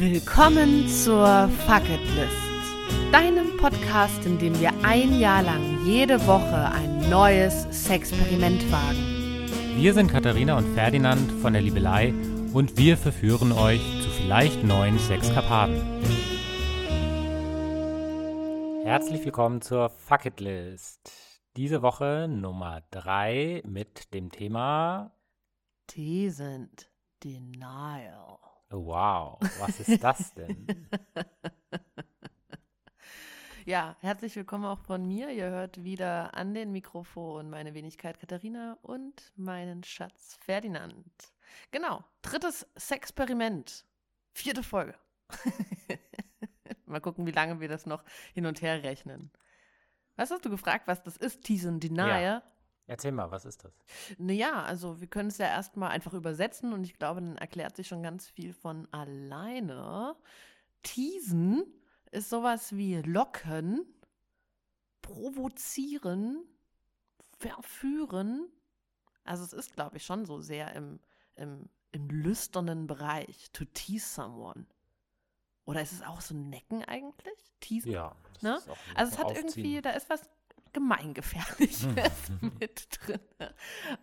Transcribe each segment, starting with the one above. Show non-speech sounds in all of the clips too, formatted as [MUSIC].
Willkommen zur Fuck It List, deinem Podcast, in dem wir ein Jahr lang jede Woche ein neues Sexperiment wagen. Wir sind Katharina und Ferdinand von der Liebelei und wir verführen euch zu vielleicht neuen Sexkarpaten. Herzlich willkommen zur Fuck It List. Diese Woche Nummer 3 mit dem Thema Die sind Denial. Wow, was ist das denn? [LAUGHS] Ja, herzlich willkommen auch von mir. Ihr hört wieder an den Mikrofon meine Wenigkeit Katharina und meinen Schatz Ferdinand. Genau, drittes Sexperiment. Vierte Folge. [LAUGHS] Mal gucken, wie lange wir das noch hin und her rechnen. Was hast du gefragt, was das ist, Tease and Denial? Ja. Erzähl mal, was ist das? Naja, also wir können es ja erstmal einfach übersetzen und ich glaube, dann erklärt sich schon ganz viel von alleine. Teasen ist sowas wie locken, provozieren, verführen. Also es ist, glaube ich, schon so sehr im, im, im lüsternen Bereich, to tease someone. Oder ist es auch so ein Necken eigentlich? Teasen? Ja. das Ne? ist auch ein Also es hat irgendwie, da ist was Gemeingefährliches mit drin.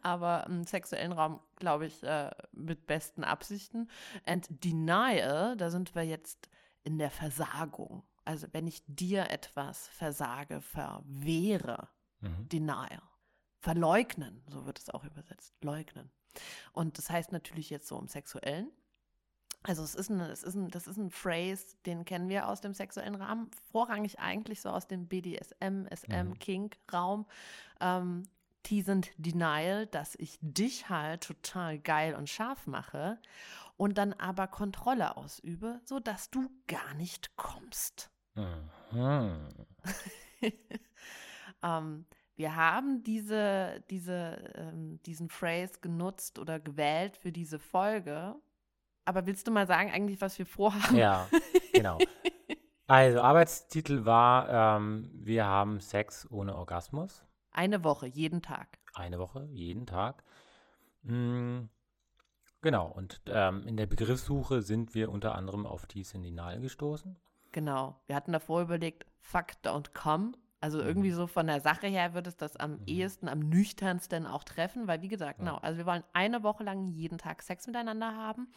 Aber im sexuellen Raum, glaube ich, äh, mit besten Absichten. And Denial, da sind wir jetzt in der Versagung. Also wenn ich dir etwas versage, verwehre, Mhm. Denial. Verleugnen, so wird es auch übersetzt. Leugnen. Und das heißt natürlich jetzt so im Sexuellen. Also es ist, ein, es ist ein, das ist ein Phrase, den kennen wir aus dem sexuellen Rahmen, vorrangig eigentlich so aus dem BDSM, SM, Mhm. Kink-Raum. Ähm, Tease and Denial, dass ich dich halt total geil und scharf mache und dann aber Kontrolle ausübe, sodass du gar nicht kommst. Mhm. [LAUGHS] Ähm, wir haben diese, diese, ähm, diesen Phrase genutzt oder gewählt für diese Folge. Aber willst du mal sagen, eigentlich, was wir vorhaben? Ja, genau. [LAUGHS] Also, Arbeitstitel war, ähm, wir haben Sex ohne Orgasmus. Eine Woche, jeden Tag. Eine Woche, jeden Tag. Mm, genau, und ähm, in der Begriffssuche sind wir unter anderem auf die Sendinal gestoßen. Genau. Wir hatten davor überlegt, fuck, don't come. Also Mhm. irgendwie so von der Sache her würde es das am ehesten, am nüchternsten auch treffen, weil wie gesagt, genau, also wir wollen eine Woche lang jeden Tag Sex miteinander haben,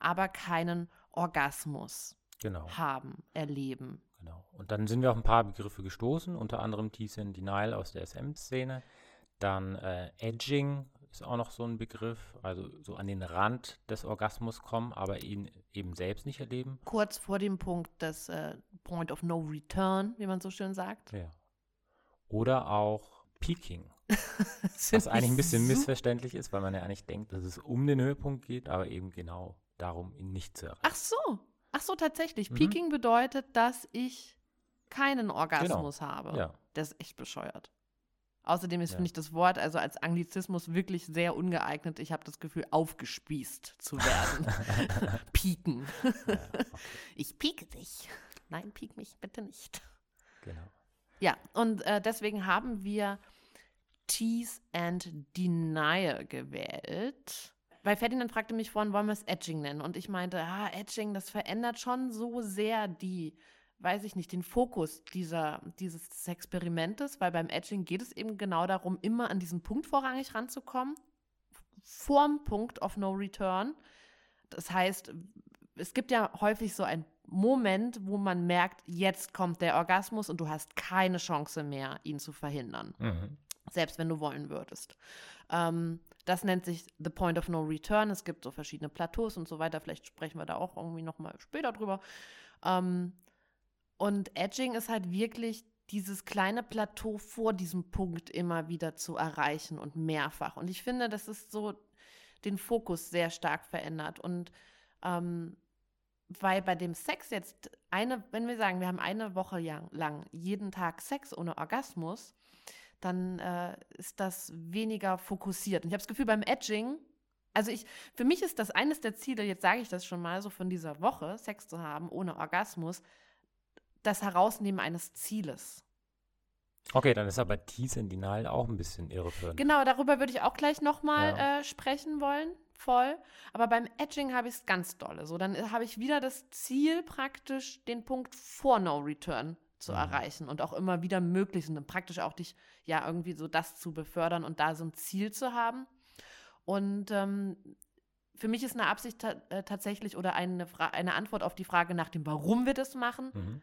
aber keinen Orgasmus Genau, haben, erleben. genau. Und dann sind wir auf ein paar Begriffe gestoßen, unter anderem and Denial aus der SM-Szene. Dann äh, Edging ist auch noch so ein Begriff, also so an den Rand des Orgasmus kommen, aber ihn eben selbst nicht erleben. Kurz vor dem Punkt des äh, Point of No Return, wie man so schön sagt. Ja. Oder auch Peaking, [LAUGHS] Das was eigentlich ein bisschen missverständlich ist, weil man ja eigentlich denkt, dass es um den Höhepunkt geht, aber eben genau darum, ihn nicht zu erreichen. Ach so, ach so, tatsächlich. Mhm. Peaking bedeutet, dass ich keinen Orgasmus habe. Ja. Das ist echt bescheuert. Außerdem ist, Ja. finde ich, das Wort also als Anglizismus wirklich sehr ungeeignet. Ich habe das Gefühl, aufgespießt zu werden. [LAUGHS] Pieken. ja, okay, Ich pieke dich. Nein, piek mich bitte nicht. genau. Ja, und äh, deswegen haben wir Tease and Denial gewählt. Weil Ferdinand fragte mich vorhin, wollen wir es Edging nennen? Und ich meinte, ah, Edging, das verändert schon so sehr die, weiß ich nicht, den Fokus dieser, dieses Experimentes, weil beim Edging geht es eben genau darum, immer an diesen Punkt vorrangig ranzukommen, vorm Punkt of No Return. Das heißt, es gibt ja häufig so einen Moment, wo man merkt, jetzt kommt der Orgasmus und du hast keine Chance mehr, ihn zu verhindern, Mhm. selbst wenn du wollen würdest. Ähm, das nennt sich The Point of No Return. Es gibt so verschiedene Plateaus und so weiter. Vielleicht sprechen wir da auch irgendwie noch mal später drüber. Ähm, und Edging ist halt wirklich dieses kleine Plateau vor diesem Punkt immer wieder zu erreichen und mehrfach. Und ich finde, das ist so den Fokus sehr stark verändert. Und ähm, weil bei dem Sex jetzt eine, wenn wir sagen, wir haben eine Woche lang, jeden Tag Sex ohne Orgasmus, dann äh, ist das weniger fokussiert. Und ich habe das Gefühl, beim Edging, also ich, für mich ist das eines der Ziele, jetzt sage ich das schon mal, so von dieser Woche, Sex zu haben ohne Orgasmus, das Herausnehmen eines Zieles. Okay, dann ist aber Tease in Denial auch ein bisschen irreführend. Genau, darüber würde ich auch gleich nochmal Ja. äh, sprechen wollen. Voll. Aber beim Edging habe ich es ganz dolle. So, dann äh, habe ich wieder das Ziel, praktisch den Punkt vor No Return zu Mhm. erreichen und auch immer wieder möglichst und praktisch auch dich ja irgendwie so das zu befördern und da so ein Ziel zu haben. Und ähm, für mich ist eine Absicht ta äh, tatsächlich oder eine, Fra eine Antwort auf die Frage nach dem, warum wir das machen, Mhm.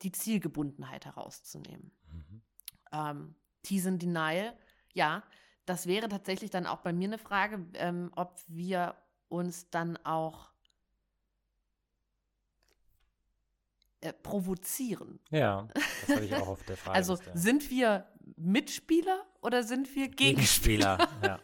die Zielgebundenheit herauszunehmen. Mhm. Ähm, Tease and Denial, ja, das wäre tatsächlich dann auch bei mir eine Frage, ähm, ob wir uns dann auch äh, provozieren. Ja, das habe ich auch auf der [LAUGHS] Frage. Also sind wir Mitspieler oder sind wir Gegenspieler? Gegenspieler, ja.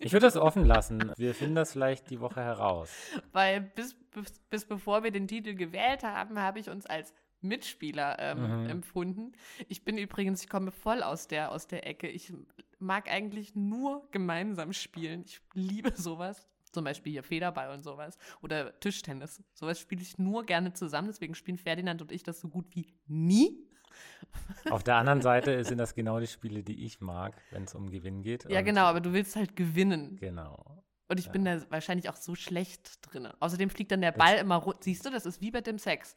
Ich würde das offen lassen. Wir finden das vielleicht die Woche heraus. Weil bis, bis, bis bevor wir den Titel gewählt haben, habe ich uns als Mitspieler ähm, Mhm. empfunden. Ich bin übrigens, ich komme voll aus der, aus der Ecke. Ich mag eigentlich nur gemeinsam spielen. Ich liebe sowas. Zum Beispiel hier Federball und sowas. Oder Tischtennis. Sowas spiele ich nur gerne zusammen. Deswegen spielen Ferdinand und ich das so gut wie nie. [LAUGHS] Auf der anderen Seite sind das genau die Spiele, die ich mag, wenn es um Gewinn geht. Ja, genau, aber du willst halt gewinnen. Genau. Und ich Ja. bin da wahrscheinlich auch so schlecht drin. Außerdem fliegt dann der Ball immer rund. Siehst du, das ist wie bei dem Sex.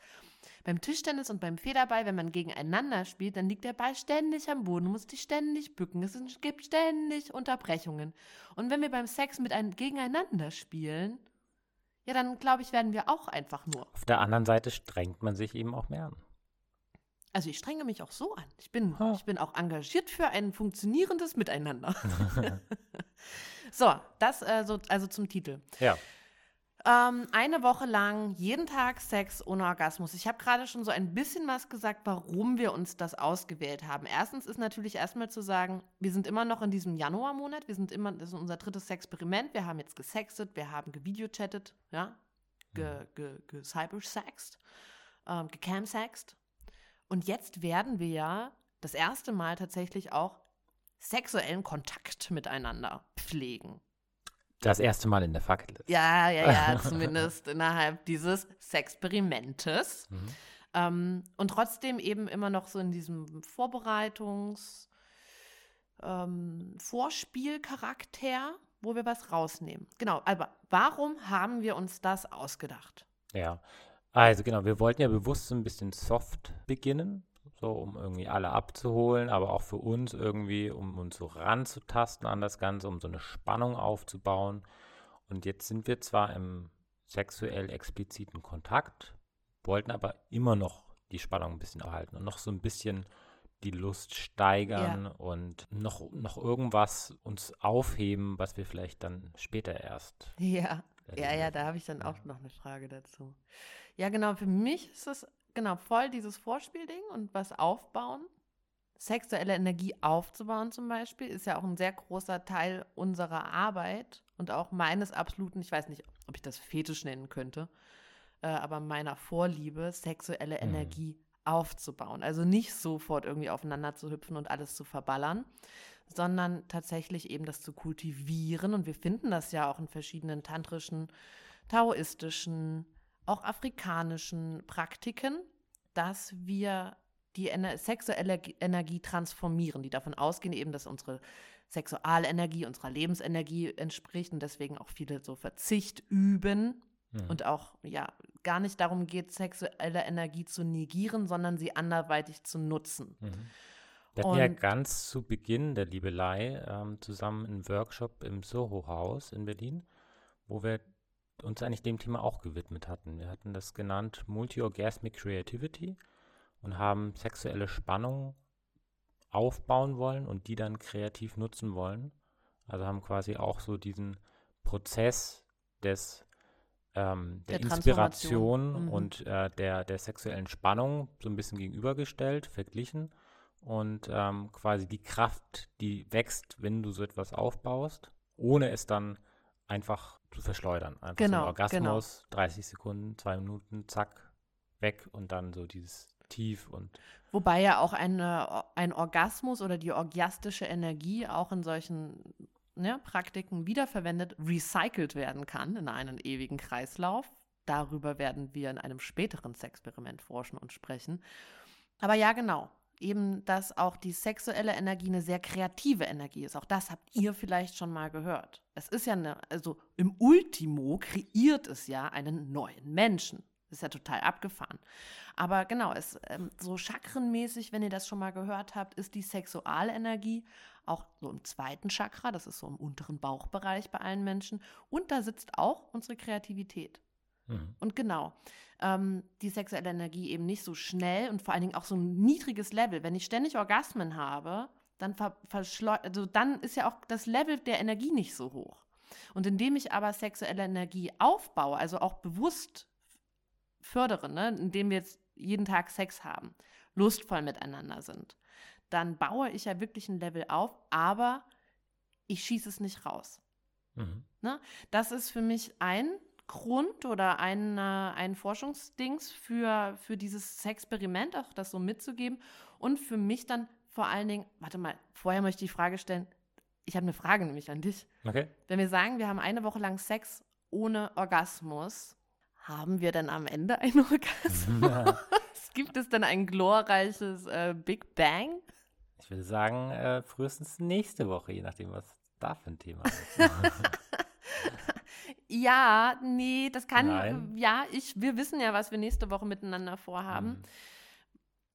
Beim Tischtennis und beim Federball, wenn man gegeneinander spielt, dann liegt der Ball ständig am Boden. Du musst dich ständig bücken. Es gibt ständig Unterbrechungen. Und wenn wir beim Sex mit ein, gegeneinander spielen, ja, dann glaube ich, werden wir auch einfach nur. Auf der anderen Seite strengt man sich eben auch mehr an. Also ich strenge mich auch so an. Ich bin, Ha. ich bin auch engagiert für ein funktionierendes Miteinander. [LAUGHS] [LAUGHS] so, das äh, so, also zum Titel. Ja. Ähm, eine Woche lang jeden Tag Sex ohne Orgasmus. Ich habe gerade schon so ein bisschen was gesagt, warum wir uns das ausgewählt haben. Erstens ist natürlich erstmal zu sagen, wir sind immer noch in diesem Januarmonat. Wir sind immer, das ist unser drittes Experiment. Wir haben jetzt gesextet, wir haben gevideochattet, ja, ge, ge, gecybersext, ähm, gecamsext. Und jetzt werden wir ja das erste Mal tatsächlich auch sexuellen Kontakt miteinander pflegen. Das erste Mal in der Fackel. Ja, ja, ja, [LAUGHS] zumindest innerhalb dieses Sexperimentes. Mhm. Ähm, und trotzdem eben immer noch so in diesem Vorbereitungs-, ähm, Vorspielcharakter, wo wir was rausnehmen. Genau, aber warum haben wir uns das ausgedacht? Ja. Also genau, wir wollten ja bewusst so ein bisschen soft beginnen, so um irgendwie alle abzuholen, aber auch für uns irgendwie, um uns so ranzutasten an das Ganze, um so eine Spannung aufzubauen. Und jetzt sind wir zwar im sexuell expliziten Kontakt, wollten aber immer noch die Spannung ein bisschen erhalten und noch so ein bisschen die Lust steigern und noch, noch irgendwas uns aufheben, was wir vielleicht dann später erst. Ja, ja, erleben. ja, da habe ich dann auch noch eine Frage dazu. Ja, genau, für mich ist es genau voll dieses Vorspielding und was aufbauen. Sexuelle Energie aufzubauen zum Beispiel ist ja auch ein sehr großer Teil unserer Arbeit und auch meines absoluten, ich weiß nicht, ob ich das Fetisch nennen könnte, äh, aber meiner Vorliebe, sexuelle Mhm. Energie aufzubauen. Also nicht sofort irgendwie aufeinander zu hüpfen und alles zu verballern, sondern tatsächlich eben das zu kultivieren. Und wir finden das ja auch in verschiedenen tantrischen, taoistischen, auch afrikanischen Praktiken, dass wir die Ener sexuelle Energie transformieren, die davon ausgehen eben, dass unsere Sexualenergie unserer Lebensenergie entspricht und deswegen auch viele so Verzicht üben Mhm. und auch ja gar nicht darum geht, sexuelle Energie zu negieren, sondern sie anderweitig zu nutzen. Mhm. Wir hatten ja ganz zu Beginn der Liebelei ähm, zusammen einen Workshop im Soho-Haus in Berlin, wo wir uns eigentlich dem Thema auch gewidmet hatten. Wir hatten das genannt Multi-Orgasmic Creativity und haben sexuelle Spannung aufbauen wollen und die dann kreativ nutzen wollen. Also haben quasi auch so diesen Prozess des ähm, der, Der Inspiration. Mhm. und äh, der, der sexuellen Spannung so ein bisschen gegenübergestellt, verglichen und ähm, quasi die Kraft, die wächst, wenn du so etwas aufbaust, ohne es dann einfach zu verschleudern. Einfach so Genau, ein Orgasmus, 30 Sekunden, zwei Minuten, zack, weg und dann so dieses Tief und Wobei ja auch eine, ein Orgasmus oder die orgiastische Energie auch in solchen ne, Praktiken wiederverwendet, recycelt werden kann in einen ewigen Kreislauf. Darüber werden wir in einem späteren Sexperiment forschen und sprechen. Aber ja, genau. Eben, dass auch die sexuelle Energie eine sehr kreative Energie ist. Auch das habt ihr vielleicht schon mal gehört. Es ist ja eine, also im Ultimo kreiert es ja einen neuen Menschen. Ist ja total abgefahren. Aber genau, es, ähm, so chakrenmäßig, wenn ihr das schon mal gehört habt, ist die Sexualenergie auch so im zweiten Chakra, das ist so im unteren Bauchbereich bei allen Menschen. Und da sitzt auch unsere Kreativität. Mhm. Und genau, ähm, die sexuelle Energie eben nicht so schnell und vor allen Dingen auch so ein niedriges Level. Wenn ich ständig Orgasmen habe, dann, also dann ist ja auch das Level der Energie nicht so hoch. Und indem ich aber sexuelle Energie aufbaue, also auch bewusst fördere, ne, indem wir jetzt jeden Tag Sex haben, lustvoll miteinander sind, dann baue ich ja wirklich ein Level auf, aber ich schieße es nicht raus. Mhm. Ne? Das ist für mich ein Grund oder ein, äh, ein Forschungsdings für, für dieses Experiment, auch das so mitzugeben. Und für mich dann vor allen Dingen, warte mal, vorher möchte ich die Frage stellen, ich habe eine Frage nämlich an dich. Okay. Wenn wir sagen, wir haben eine Woche lang Sex ohne Orgasmus, haben wir denn am Ende einen [LAUGHS] Orgasmus? Ja. [LAUGHS] Gibt es denn ein glorreiches äh, Big Bang? Ich würde sagen, äh, frühestens nächste Woche, je nachdem, was da für ein Thema ist. [LAUGHS] Ja, nee, das kann. Nein. Ja, ich, wir wissen ja, was wir nächste Woche miteinander vorhaben. Mhm.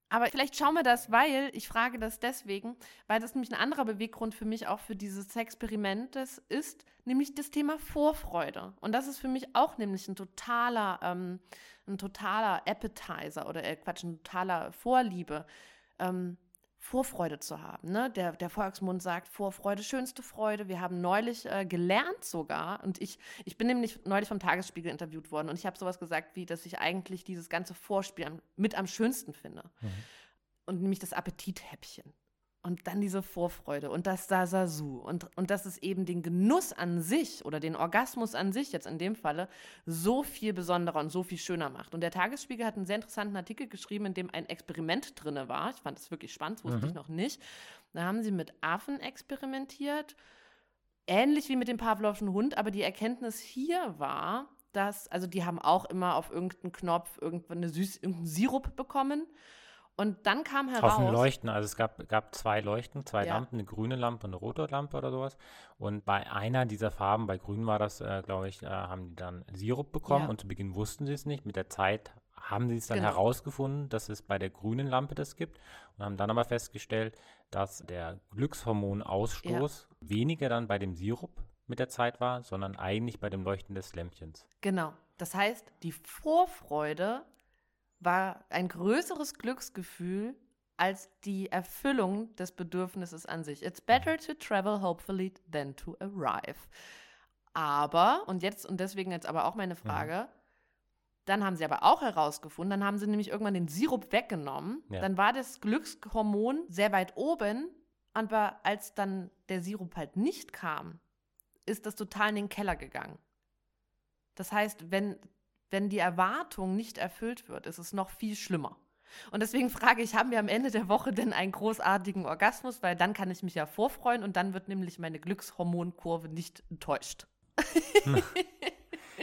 Aber vielleicht schauen wir das, weil, ich frage das deswegen, weil das nämlich ein anderer Beweggrund für mich auch für dieses Experiment ist, nämlich das Thema Vorfreude. Und das ist für mich auch nämlich ein totaler, ähm, ein totaler Appetizer oder äh, Quatsch, ein totaler Vorliebe. Ähm, Vorfreude zu haben. Ne? Der, der Volksmund sagt Vorfreude, schönste Freude. Wir haben neulich äh, gelernt sogar, und ich, ich bin nämlich neulich vom Tagesspiegel interviewt worden und ich habe sowas gesagt, wie, dass ich eigentlich dieses ganze Vorspiel mit am schönsten finde. Mhm. Und nämlich das Appetithäppchen. Und dann diese Vorfreude und das Sasasu. Und, und das ist eben den Genuss an sich oder den Orgasmus an sich jetzt in dem Falle so viel besonderer und so viel schöner macht. Und der Tagesspiegel hat einen sehr interessanten Artikel geschrieben, in dem ein Experiment drin war. Ich fand das wirklich spannend, wusste mhm. ich noch nicht. Da haben sie mit Affen experimentiert, ähnlich wie mit dem Pavlovschen Hund, aber die Erkenntnis hier war, dass, also die haben auch immer auf irgendeinen Knopf irgendwann eine süß, irgendeinen Sirup bekommen. Und dann kam heraus. Auf dem Leuchten, also es gab, gab zwei Leuchten, zwei ja. Lampen, eine grüne Lampe und eine rote Lampe oder sowas. Und bei einer dieser Farben, bei grün war das, äh, glaube ich, äh, haben die dann Sirup bekommen ja. und zu Beginn wussten sie es nicht. Mit der Zeit haben sie es dann genau. herausgefunden, dass es bei der grünen Lampe das gibt und haben dann aber festgestellt, dass der Glückshormonausstoß ja. weniger dann bei dem Sirup mit der Zeit war, sondern eigentlich bei dem Leuchten des Lämpchens. Genau. Das heißt, die Vorfreude war ein größeres Glücksgefühl als die Erfüllung des Bedürfnisses an sich. It's better to travel hopefully than to arrive. Aber, und jetzt, und deswegen jetzt aber auch meine Frage, ja. dann haben sie aber auch herausgefunden, dann haben sie nämlich irgendwann den Sirup weggenommen, ja. dann war das Glückshormon sehr weit oben, aber als dann der Sirup halt nicht kam, ist das total in den Keller gegangen. Das heißt, wenn wenn die Erwartung nicht erfüllt wird, ist es noch viel schlimmer. Und deswegen frage ich, haben wir am Ende der Woche denn einen großartigen Orgasmus? Weil dann kann ich mich ja vorfreuen und dann wird nämlich meine Glückshormonkurve nicht enttäuscht. [LAUGHS]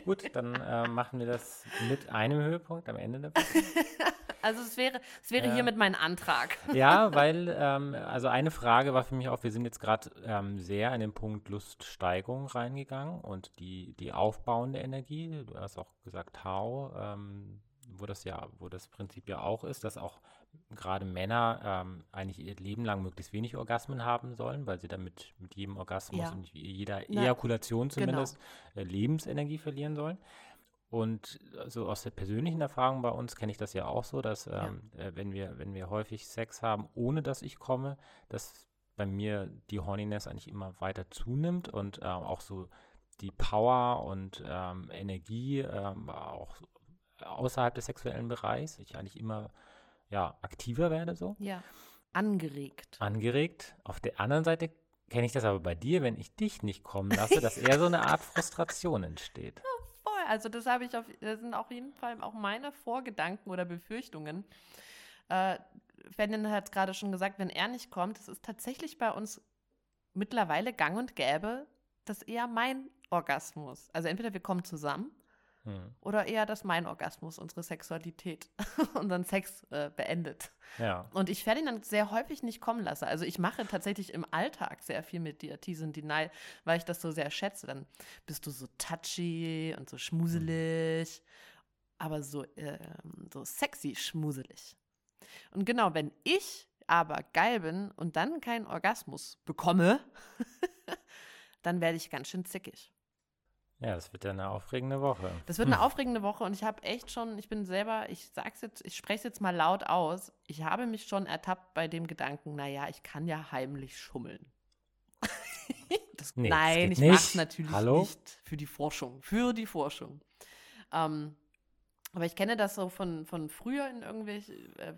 Gut, dann äh, machen wir das mit einem Höhepunkt am Ende der Woche. [LAUGHS] Also es wäre, es wäre äh, hiermit mein Antrag. [LAUGHS] Ja, weil, ähm, also eine Frage war für mich auch, wir sind jetzt gerade ähm, sehr in den Punkt Luststeigerung reingegangen und die, die aufbauende Energie, du hast auch gesagt Tau, ähm, wo das ja, wo das Prinzip ja auch ist, dass auch gerade Männer ähm, eigentlich ihr Leben lang möglichst wenig Orgasmen haben sollen, weil sie damit mit jedem Orgasmus ja. und jeder Ejakulation genau. zumindest genau. Lebensenergie verlieren sollen. Und so also aus der persönlichen Erfahrung bei uns kenne ich das ja auch so, dass ähm, ja. äh, wenn wir, wenn wir häufig Sex haben, ohne dass ich komme, dass bei mir die Horniness eigentlich immer weiter zunimmt und äh, auch so die Power und ähm, Energie ähm, auch außerhalb des sexuellen Bereichs, ich eigentlich immer ja, aktiver werde so. Ja. Angeregt. Angeregt. Auf der anderen Seite kenne ich das aber bei dir, wenn ich dich nicht kommen lasse, dass [LAUGHS] eher so eine Art Frustration entsteht. Also das habe ich auf, das sind auf jeden Fall auch meine Vorgedanken oder Befürchtungen. Äh, Ferdinand hat gerade schon gesagt, wenn er nicht kommt, es ist tatsächlich bei uns mittlerweile gang und gäbe, dass eher mein Orgasmus. Also entweder wir kommen zusammen Hm. Oder eher, dass mein Orgasmus unsere Sexualität, [LAUGHS] unseren Sex äh, beendet. Ja. Und ich Ferdinand sehr häufig nicht kommen lasse. Also ich mache tatsächlich im Alltag sehr viel mit dir, Tease and Deny, weil ich das so sehr schätze. Dann bist du so touchy und so schmuselig, aber so, äh, so sexy schmuselig. Und genau, wenn ich aber geil bin und dann keinen Orgasmus bekomme, [LAUGHS] dann werde ich ganz schön zickig. Ja, das wird ja eine aufregende Woche. Das wird eine [LAUGHS] aufregende Woche und ich habe echt schon, ich bin selber, ich sag's jetzt, ich spreche es jetzt mal laut aus. Ich habe mich schon ertappt bei dem Gedanken, naja, ich kann ja heimlich schummeln. [LAUGHS] das, Nee, nein, ich nicht. mach's natürlich Hallo? nicht für die Forschung. Für die Forschung. Ähm, aber ich kenne das so von, von früher in irgendwelchen, äh,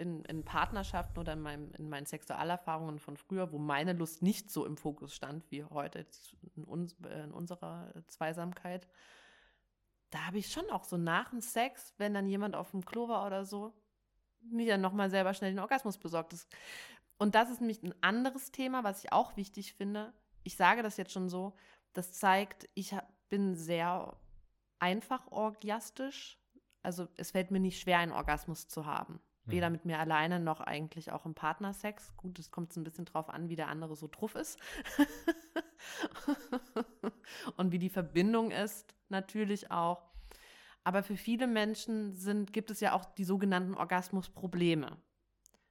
in, in Partnerschaften oder in, meinem, in meinen Sexualerfahrungen von früher, wo meine Lust nicht so im Fokus stand wie heute in, uns, äh, in unserer Zweisamkeit. Da habe ich schon auch so nach dem Sex, wenn dann jemand auf dem Klo war oder so, mir dann nochmal selber schnell den Orgasmus besorgt. Das, und das ist nämlich ein anderes Thema, was ich auch wichtig finde. Ich sage das jetzt schon so, das zeigt, ich bin sehr einfach orgiastisch. Also es fällt mir nicht schwer, einen Orgasmus zu haben. Weder Mhm. mit mir alleine noch eigentlich auch im Partnersex. Gut, es kommt so ein bisschen drauf an, wie der andere so truff ist. [LAUGHS] Und wie die Verbindung ist, natürlich auch. Aber für viele Menschen sind, gibt es ja auch die sogenannten Orgasmusprobleme.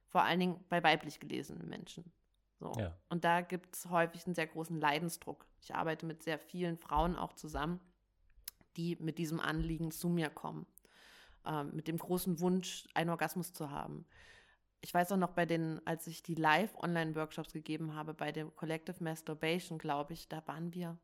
Vor allen Dingen bei weiblich gelesenen Menschen. So. Ja. Und da gibt es häufig einen sehr großen Leidensdruck. Ich arbeite mit sehr vielen Frauen auch zusammen, die mit diesem Anliegen zu mir kommen. Ähm, mit dem großen Wunsch, einen Orgasmus zu haben. Ich weiß auch noch bei den, als ich die Live-Online-Workshops gegeben habe, bei dem Collective Masturbation, glaube ich, da waren wir,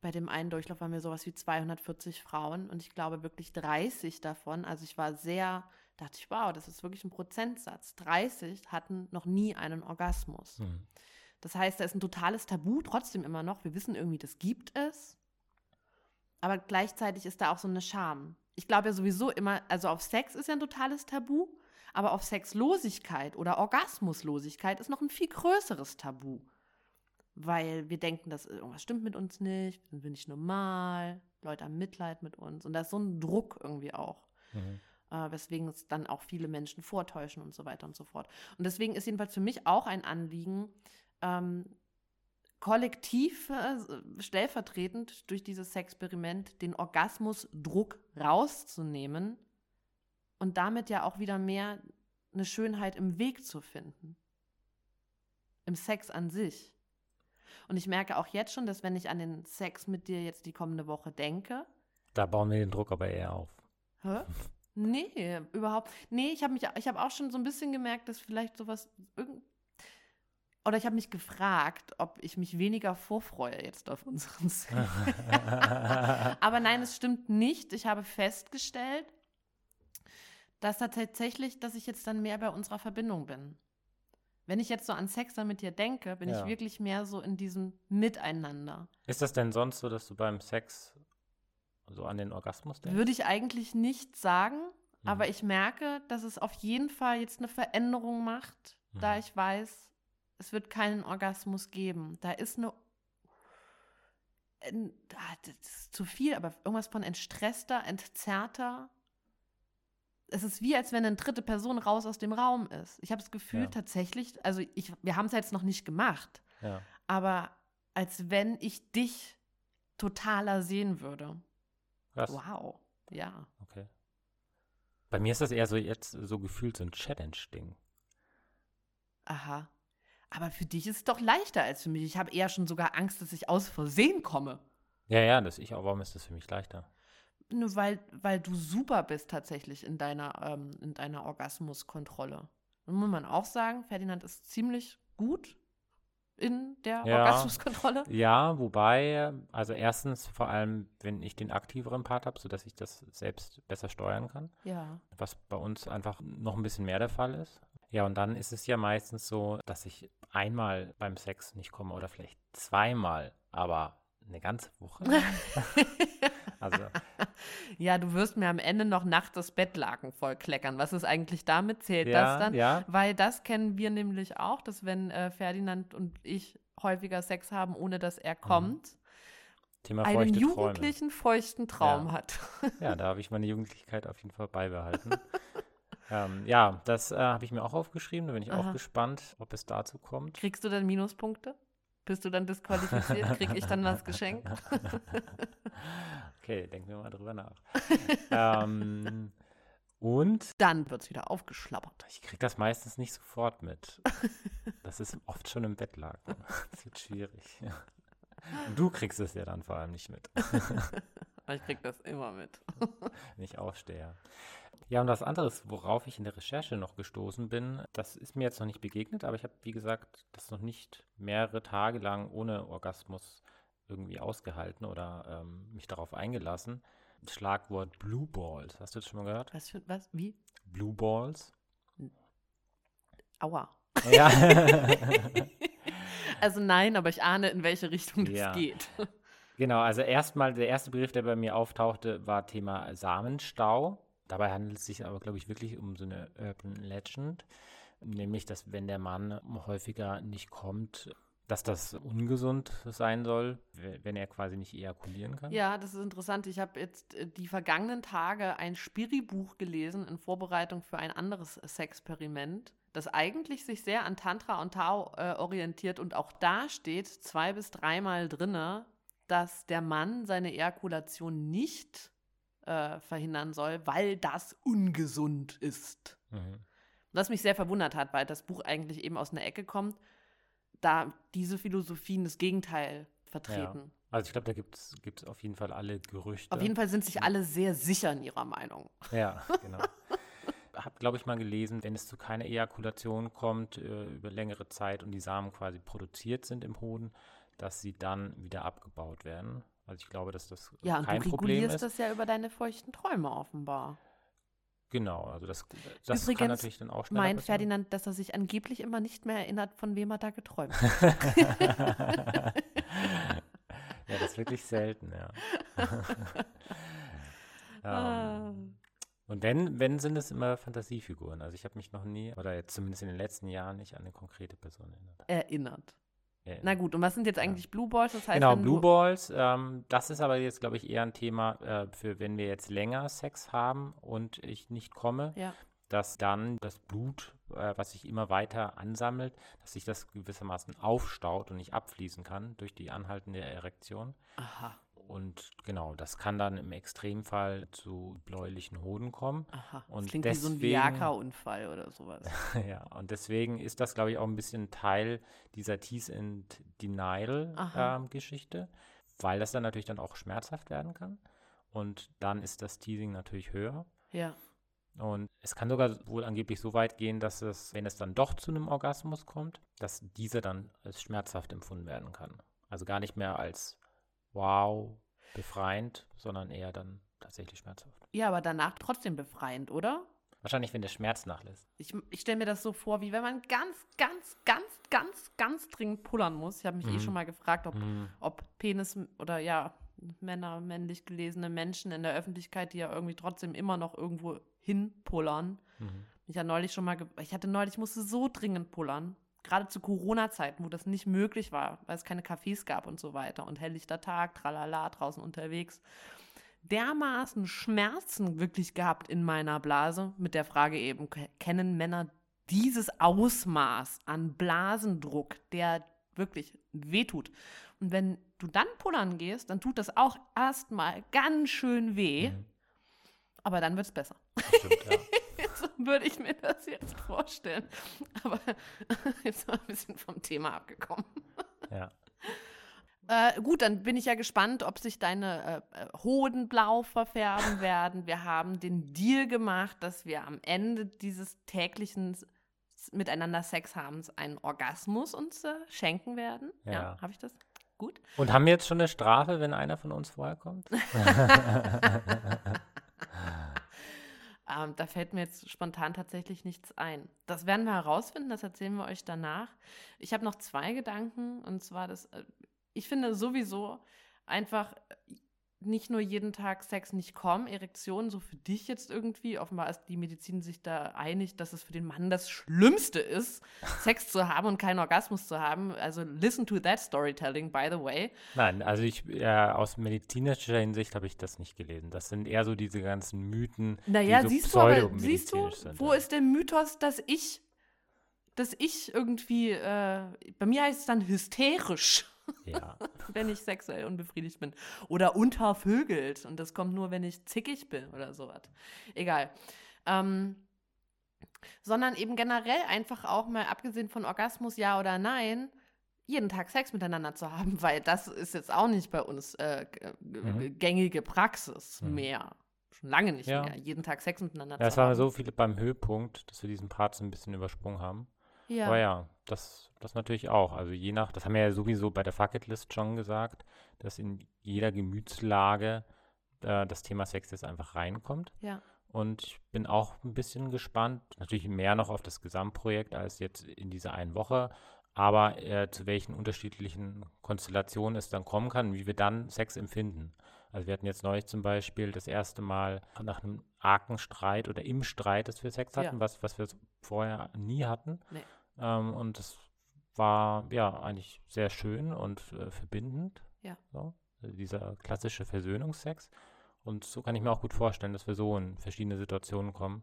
bei dem einen Durchlauf waren wir sowas wie 240 Frauen und ich glaube wirklich 30 davon, also ich war sehr, dachte ich, wow, das ist wirklich ein Prozentsatz. 30 hatten noch nie einen Orgasmus. Hm. Das heißt, da ist ein totales Tabu, trotzdem immer noch. Wir wissen irgendwie, das gibt es. Aber gleichzeitig ist da auch so eine Scham. Ich glaube ja sowieso immer, also auf Sex ist ja ein totales Tabu, aber auf Sexlosigkeit oder Orgasmuslosigkeit ist noch ein viel größeres Tabu. Weil wir denken, dass irgendwas stimmt mit uns nicht, sind wir nicht normal, Leute haben Mitleid mit uns. Und da ist so ein Druck irgendwie auch Mhm. äh, weswegen es dann auch viele Menschen vortäuschen und so weiter und so fort. Und deswegen ist jedenfalls für mich auch ein Anliegen, ähm, kollektiv, äh, stellvertretend durch dieses Experiment, den Orgasmusdruck rauszunehmen und damit ja auch wieder mehr eine Schönheit im Weg zu finden. Im Sex an sich. Und ich merke auch jetzt schon, dass wenn ich an den Sex mit dir jetzt die kommende Woche denke, Da bauen wir den Druck aber eher auf. Hä? [LAUGHS] Nee, überhaupt. Nee, ich habe mich, ich habe auch schon so ein bisschen gemerkt, dass vielleicht sowas irgend oder ich habe mich gefragt, ob ich mich weniger vorfreue jetzt auf unseren Sex. [LAUGHS] Aber nein, es stimmt nicht. Ich habe festgestellt, dass da tatsächlich, dass ich jetzt dann mehr bei unserer Verbindung bin. Wenn ich jetzt so an Sex dann mit dir denke, bin Ja. ich wirklich mehr so in diesem Miteinander. Ist das denn sonst so, dass du beim Sex so an den Orgasmus denkst? Würde ich eigentlich nicht sagen, Mhm. aber ich merke, dass es auf jeden Fall jetzt eine Veränderung macht, da Mhm. ich weiß, es wird keinen Orgasmus geben. Da ist eine. Ein- ah, Das ist zu viel, aber irgendwas von entstresster, entzerrter. Es ist wie, als wenn eine dritte Person raus aus dem Raum ist. Ich habe das Gefühl Ja. tatsächlich, also ich, wir haben es jetzt noch nicht gemacht, Ja. aber als wenn ich dich totaler sehen würde. Krass. Wow. Ja. Okay. Bei mir ist das eher so jetzt so gefühlt so ein Challenge-Ding. Aha. Aber für dich ist es doch leichter als für mich. Ich habe eher schon sogar Angst, dass ich aus Versehen komme. Ja, ja, das ich auch. Warum ist das für mich leichter? Nur weil, weil du super bist tatsächlich in deiner, ähm, in deiner Orgasmuskontrolle. Und muss man auch sagen, Ferdinand ist ziemlich gut in der Ja. Orgasmuskontrolle. [LAUGHS] Ja, wobei, also erstens vor allem, wenn ich den aktiveren Part habe, sodass ich das selbst besser steuern kann, Ja. was bei uns einfach noch ein bisschen mehr der Fall ist. Ja, und dann ist es ja meistens so, dass ich einmal beim Sex nicht komme oder vielleicht zweimal, aber eine ganze Woche. [LAUGHS] also, ja, du wirst mir am Ende noch nachts das Bettlaken vollkleckern. Was ist eigentlich damit? Zählt ja, das dann? ja, Weil das kennen wir nämlich auch, dass wenn äh, Ferdinand und ich häufiger Sex haben, ohne dass er kommt, Thema einen feuchte Träume. jugendlichen, feuchten Traum Ja. hat. Ja, da habe ich meine Jugendlichkeit auf jeden Fall beibehalten. [LAUGHS] ähm, ja, das äh, habe ich mir auch aufgeschrieben. Da bin ich Aha. auch gespannt, ob es dazu kommt. Kriegst du dann Minuspunkte? Bist du dann disqualifiziert? [LAUGHS] Krieg ich dann das Geschenk? [LAUGHS] okay, denken wir mal drüber nach. ähm, und Dann wird es wieder aufgeschlappert. ich kriege das meistens nicht sofort mit. Das ist oft schon im Bettlaken. Das wird schwierig. [LAUGHS] Du kriegst es ja dann vor allem nicht mit, Ich krieg das immer mit. [LAUGHS] wenn ich aufstehe. Ja, und das andere, ist, worauf ich in der Recherche noch gestoßen bin, das ist mir jetzt noch nicht begegnet, aber ich habe, wie gesagt, das noch nicht mehrere Tage lang ohne Orgasmus irgendwie ausgehalten oder ähm, mich darauf eingelassen. Schlagwort Blue Balls. Hast du das schon mal gehört? Was für, was? Wie? Blue Balls? Aua. Ja. [LAUGHS] [LAUGHS] Also nein, aber ich ahne, in welche Richtung das Ja. geht. Genau, also erstmal, der erste Begriff, der bei mir auftauchte, war Thema Samenstau. Dabei handelt es sich aber, glaube ich, wirklich um so eine Urban Legend. Nämlich, dass wenn der Mann häufiger nicht kommt, dass das ungesund sein soll, we- wenn er quasi nicht ejakulieren kann. Ja, das ist interessant. Ich habe jetzt äh, die vergangenen Tage ein Spiri-Buch gelesen in Vorbereitung für ein anderes Sexperiment, das eigentlich sich sehr an Tantra und Tao äh, orientiert und auch da steht zwei bis dreimal drinne, dass der Mann seine Ejakulation nicht äh, verhindern soll, weil das ungesund ist. Mhm. Was mich sehr verwundert hat, weil das Buch eigentlich eben aus einer Ecke kommt, da diese Philosophien das Gegenteil vertreten. Also ich glaube, da gibt es auf jeden Fall alle Gerüchte. Auf jeden Fall sind sich alle sehr sicher in ihrer Meinung. Ja, [LAUGHS] genau. Habe, glaube ich, mal gelesen, wenn es zu keiner Ejakulation kommt äh, über längere Zeit und die Samen quasi produziert sind im Hoden, dass sie dann wieder abgebaut werden. Also ich glaube, dass das Ja, und kein du Problem regulierst ist. das ja über deine feuchten Träume offenbar. Genau, also das, das kann Übrigens natürlich dann auch schneller Mein passieren. Ferdinand, dass er sich angeblich immer nicht mehr erinnert, von wem er da geträumt hat. [LAUGHS] ja, das ist wirklich selten, ja. Ah. [LAUGHS] ähm, und wenn, wenn sind es immer Fantasiefiguren. Also ich habe mich noch nie, oder jetzt zumindest in den letzten Jahren nicht an eine konkrete Person erinnert. Erinnert. Na gut, und was sind jetzt eigentlich Blue Balls? Das heißt, Genau, Blue Balls, ähm, das ist aber jetzt, glaube ich, eher ein Thema äh, für, wenn wir jetzt länger Sex haben und ich nicht komme, Ja. dass dann das Blut, äh, was sich immer weiter ansammelt, dass sich das gewissermaßen aufstaut und nicht abfließen kann durch die anhaltende Erektion. Aha, Und genau, das kann dann im Extremfall zu bläulichen Hoden kommen. aha. Das Und klingt wie so ein deswegen- Viagra-Unfall oder sowas. [LAUGHS] ja, und deswegen ist das, glaube ich, auch ein bisschen Teil dieser Tease and. Denial-Geschichte, weil das dann natürlich dann auch schmerzhaft werden kann. Und dann ist das Teasing natürlich höher. Ja. Und es kann sogar wohl angeblich so weit gehen, dass es, wenn es dann doch zu einem Orgasmus kommt, dass dieser dann als schmerzhaft empfunden werden kann. Also gar nicht mehr als wow, befreiend, sondern eher dann tatsächlich schmerzhaft. Ja, aber danach trotzdem befreiend, oder? Wahrscheinlich, wenn der Schmerz nachlässt. Ich, ich stelle mir das so vor, wie wenn man ganz, ganz, ganz, ganz, ganz dringend pullern muss. Ich habe mich eh Mhm. schon mal gefragt, ob, Mhm. ob Penis oder ja, Männer, männlich gelesene Menschen in der Öffentlichkeit, die ja irgendwie trotzdem immer noch irgendwo hinpullern. Mhm. Ich ja neulich schon mal, ich hatte neulich, ich musste so dringend pullern. Gerade zu Corona-Zeiten, wo das nicht möglich war, weil es keine Cafés gab und so weiter. Und helllichter Tag, tralala, draußen unterwegs. Dermaßen Schmerzen wirklich gehabt in meiner Blase mit der Frage eben, ke- kennen Männer dieses Ausmaß an Blasendruck, der wirklich wehtut? Und wenn du dann pullern gehst, dann tut das auch erstmal ganz schön weh, Mhm. aber dann wird es besser. Stimmt, ja. [LAUGHS] So würde ich mir das jetzt vorstellen. Aber [LAUGHS] jetzt mal ein bisschen vom Thema abgekommen. ja. Äh, gut, dann bin ich ja gespannt, ob sich deine äh, äh, Hoden blau verfärben werden. Wir haben den Deal gemacht, dass wir am Ende dieses täglichen Miteinander Sex haben einen Orgasmus uns äh, schenken werden. Ja, Ja. habe ich das? Gut. Und haben wir jetzt schon eine Strafe, wenn einer von uns vorher kommt? [LAUGHS] Ähm, da fällt mir jetzt spontan tatsächlich nichts ein. Das werden wir herausfinden, das erzählen wir euch danach. Ich habe noch zwei Gedanken und zwar das, äh, ich finde sowieso einfach, äh, nicht nur jeden Tag Sex nicht kommen, Erektion, so für dich jetzt irgendwie. Offenbar ist die Medizin sich da einig, dass es für den Mann das Schlimmste ist, [LAUGHS] Sex zu haben und keinen Orgasmus zu haben. Also listen to that storytelling, by the way. Nein, also ich, äh, aus medizinischer Hinsicht habe ich das nicht gelesen. Das sind eher so diese ganzen Mythen, naja, die so siehst du, aber, siehst du, sind. wo ist der Mythos, dass ich, dass ich irgendwie, äh, bei mir heißt es dann hysterisch. Ja. [LAUGHS] wenn ich sexuell unbefriedigt bin. Oder untervögelt. Und das kommt nur, wenn ich zickig bin oder sowas. Egal. Ähm, sondern eben generell einfach auch mal, abgesehen von Orgasmus, ja oder nein, jeden Tag Sex miteinander zu haben, [LAUGHS] weil das ist jetzt auch nicht bei uns äh, mhm. gängige Praxis mhm. mehr. Schon lange nicht ja. mehr. Jeden Tag Sex miteinander ja, zu haben. Es waren so viele beim Höhepunkt, dass wir diesen Part so ein bisschen übersprungen haben. Ja. Aber ja, das, das natürlich auch. Also je nach, das haben wir ja sowieso bei der Fucketlist schon gesagt, dass in jeder Gemütslage äh, das Thema Sex jetzt einfach reinkommt. Ja. Und ich bin auch ein bisschen gespannt, natürlich mehr noch auf das Gesamtprojekt als jetzt in dieser einen Woche, aber äh, zu welchen unterschiedlichen Konstellationen es dann kommen kann, wie wir dann Sex empfinden. Also wir hatten jetzt neulich zum Beispiel das erste Mal nach einem argen Streit oder im Streit, dass wir Sex hatten, ja. was, was wir vorher nie hatten. Nee. Ähm, und das war ja eigentlich sehr schön und äh, verbindend. Ja. So, dieser klassische Versöhnungsex. Und so kann ich mir auch gut vorstellen, dass wir so in verschiedene Situationen kommen,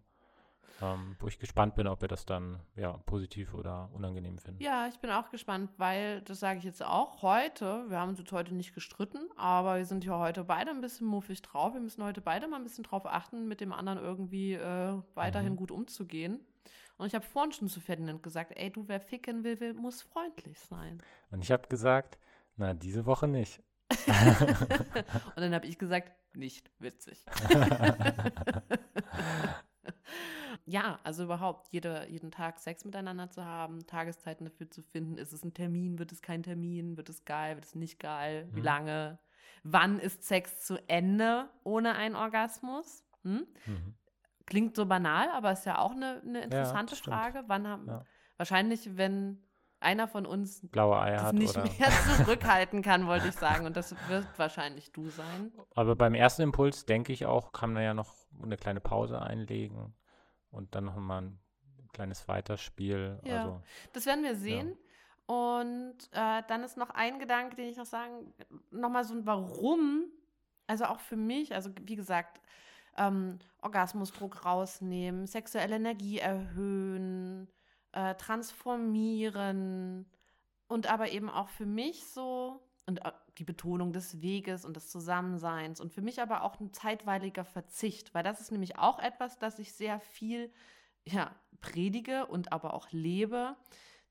ähm, wo ich gespannt bin, ob wir das dann ja positiv oder unangenehm finden. Ja, ich bin auch gespannt, weil, das sage ich jetzt auch, heute, wir haben uns jetzt heute nicht gestritten, aber wir sind ja heute beide ein bisschen muffig drauf. Wir müssen heute beide mal ein bisschen drauf achten, mit dem anderen irgendwie äh, weiterhin mhm. gut umzugehen. Und ich habe vorhin schon zu Ferdinand gesagt, ey, du, wer ficken will, will muss freundlich sein. Und ich habe gesagt, na, diese Woche nicht. [LAUGHS] und dann habe ich gesagt, nicht witzig. [LAUGHS] ja, also überhaupt jede, jeden Tag Sex miteinander zu haben, Tageszeiten dafür zu finden. Ist es ein Termin? Wird es kein Termin? Wird es geil? Wird es nicht geil? Wie mhm. lange? Wann ist Sex zu Ende ohne einen Orgasmus? Hm? Mhm. Klingt so banal, aber ist ja auch eine, eine interessante ja, Frage. Wann haben ja. wahrscheinlich, wenn einer von uns blaue Eier das hat nicht oder? mehr [LAUGHS] zurückhalten kann, wollte ich sagen. Und das wird wahrscheinlich du sein. Aber beim ersten Impuls denke ich auch, kann man ja noch eine kleine Pause einlegen und dann noch mal ein kleines Weiterspiel. Ja, also, das werden wir sehen. Ja. Und äh, dann ist noch ein Gedanke, den ich noch sagen, nochmal so ein Warum, also auch für mich, also wie gesagt, ähm, Orgasmusdruck rausnehmen, sexuelle Energie erhöhen, äh, transformieren und aber eben auch für mich so und äh, die Betonung des Weges und des Zusammenseins und für mich aber auch ein zeitweiliger Verzicht, weil das ist nämlich auch etwas, das ich sehr viel ja, predige und aber auch lebe,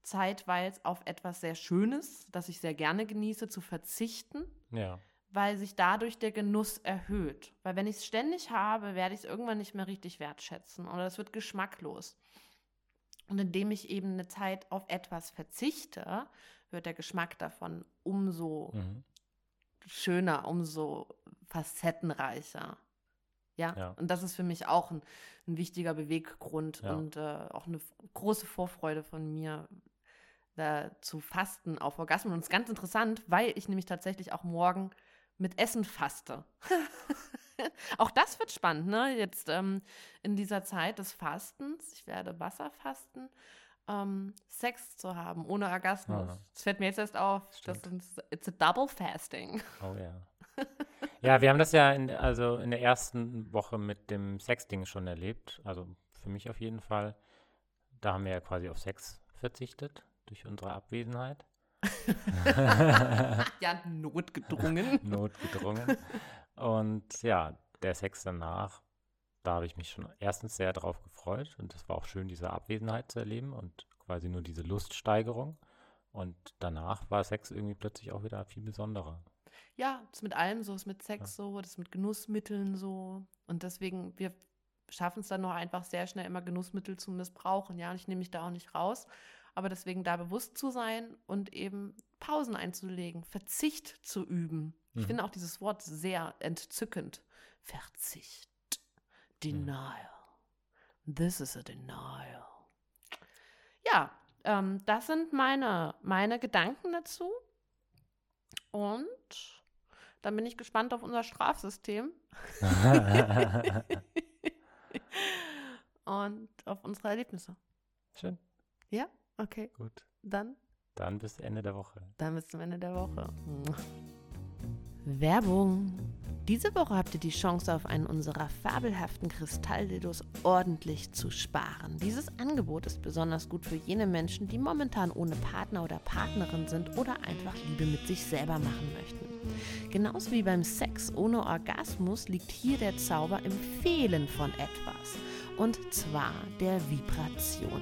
zeitweils auf etwas sehr Schönes, das ich sehr gerne genieße, zu verzichten. Ja weil sich dadurch der Genuss erhöht. Weil wenn ich es ständig habe, werde ich es irgendwann nicht mehr richtig wertschätzen oder es wird geschmacklos. Und indem ich eben eine Zeit auf etwas verzichte, wird der Geschmack davon umso mhm. schöner, umso facettenreicher. Ja? ja? und das ist für mich auch ein, ein wichtiger Beweggrund ja. und äh, auch eine große Vorfreude von mir, da zu fasten auf Orgasmen. Und es ist ganz interessant, weil ich nämlich tatsächlich auch morgen mit Essen faste. [LAUGHS] Auch das wird spannend, ne? Jetzt ähm, in dieser Zeit des Fastens, ich werde Wasser fasten, ähm, Sex zu haben ohne Orgasmus. Ja. Das fällt mir jetzt erst auf. Das ist, it's a double fasting. Oh ja. [LAUGHS] ja, wir haben das ja in, also in der ersten Woche mit dem Sexding schon erlebt. Also für mich auf jeden Fall. Da haben wir ja quasi auf Sex verzichtet durch unsere Abwesenheit. [LAUGHS] ja, notgedrungen. [LAUGHS] notgedrungen. Und ja, der Sex danach, da habe ich mich schon erstens sehr drauf gefreut und es war auch schön, diese Abwesenheit zu erleben und quasi nur diese Luststeigerung. Und danach war Sex irgendwie plötzlich auch wieder viel besonderer. Ja, das mit allem so, das mit Sex ja. so, das mit Genussmitteln so. Und deswegen, wir schaffen es dann noch einfach sehr schnell immer Genussmittel zu missbrauchen. Ja, und ich nehme mich da auch nicht raus. Aber deswegen da bewusst zu sein und eben Pausen einzulegen, Verzicht zu üben. Ich mhm. finde auch dieses Wort sehr entzückend. Verzicht. Denial. Mhm. This is a denial. Ja, ähm, das sind meine, meine Gedanken dazu. Und Dann bin ich gespannt auf unser Strafsystem [LAUGHS] [LAUGHS] und auf unsere Erlebnisse. Schön. Ja? Okay. Gut. Dann, Dann bis Ende der Woche. dann bis zum Ende der Woche. Werbung. Diese Woche habt ihr die Chance, auf einen unserer fabelhaften Kristalldildos ordentlich zu sparen. Dieses Angebot ist besonders gut für jene Menschen, die momentan ohne Partner oder Partnerin sind oder einfach Liebe mit sich selber machen möchten. Genauso wie beim Sex ohne Orgasmus liegt hier der Zauber im Fehlen von etwas. Und zwar der Vibration.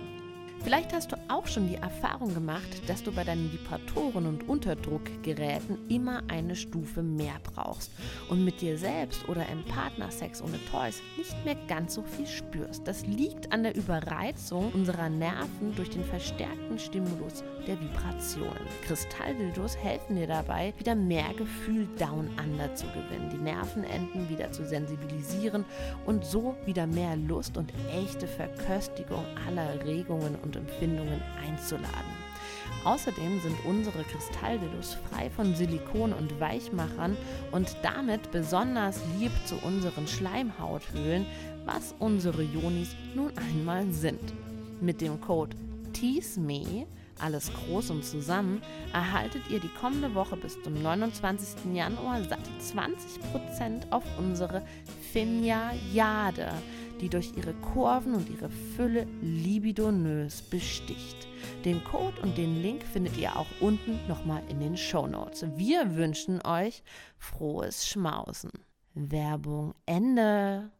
Vielleicht hast du auch schon die Erfahrung gemacht, dass du bei deinen Vibratoren und Unterdruckgeräten immer eine Stufe mehr brauchst und mit dir selbst oder im Partnersex ohne Toys nicht mehr ganz so viel spürst. Das liegt an der Überreizung unserer Nerven durch den verstärkten Stimulus der Vibrationen. Kristalldildos helfen dir dabei, wieder mehr Gefühl Down Under zu gewinnen, die Nervenenden wieder zu sensibilisieren und so wieder mehr Lust und echte Verköstigung aller Regungen und Empfindungen einzuladen. Außerdem sind unsere Kristalldildos frei von Silikon und Weichmachern und damit besonders lieb zu unseren Schleimhauthöhlen, was unsere Yonis nun einmal sind. Mit dem Code TEASEME, alles groß und zusammen, erhaltet ihr die kommende Woche bis zum 29. Januar satte 20% auf unsere Finja Jade, die durch ihre Kurven und ihre Fülle libidonös besticht. Den Code und den Link findet ihr auch unten nochmal in den Show Notes. Wir wünschen euch frohes Schmausen. Werbung Ende.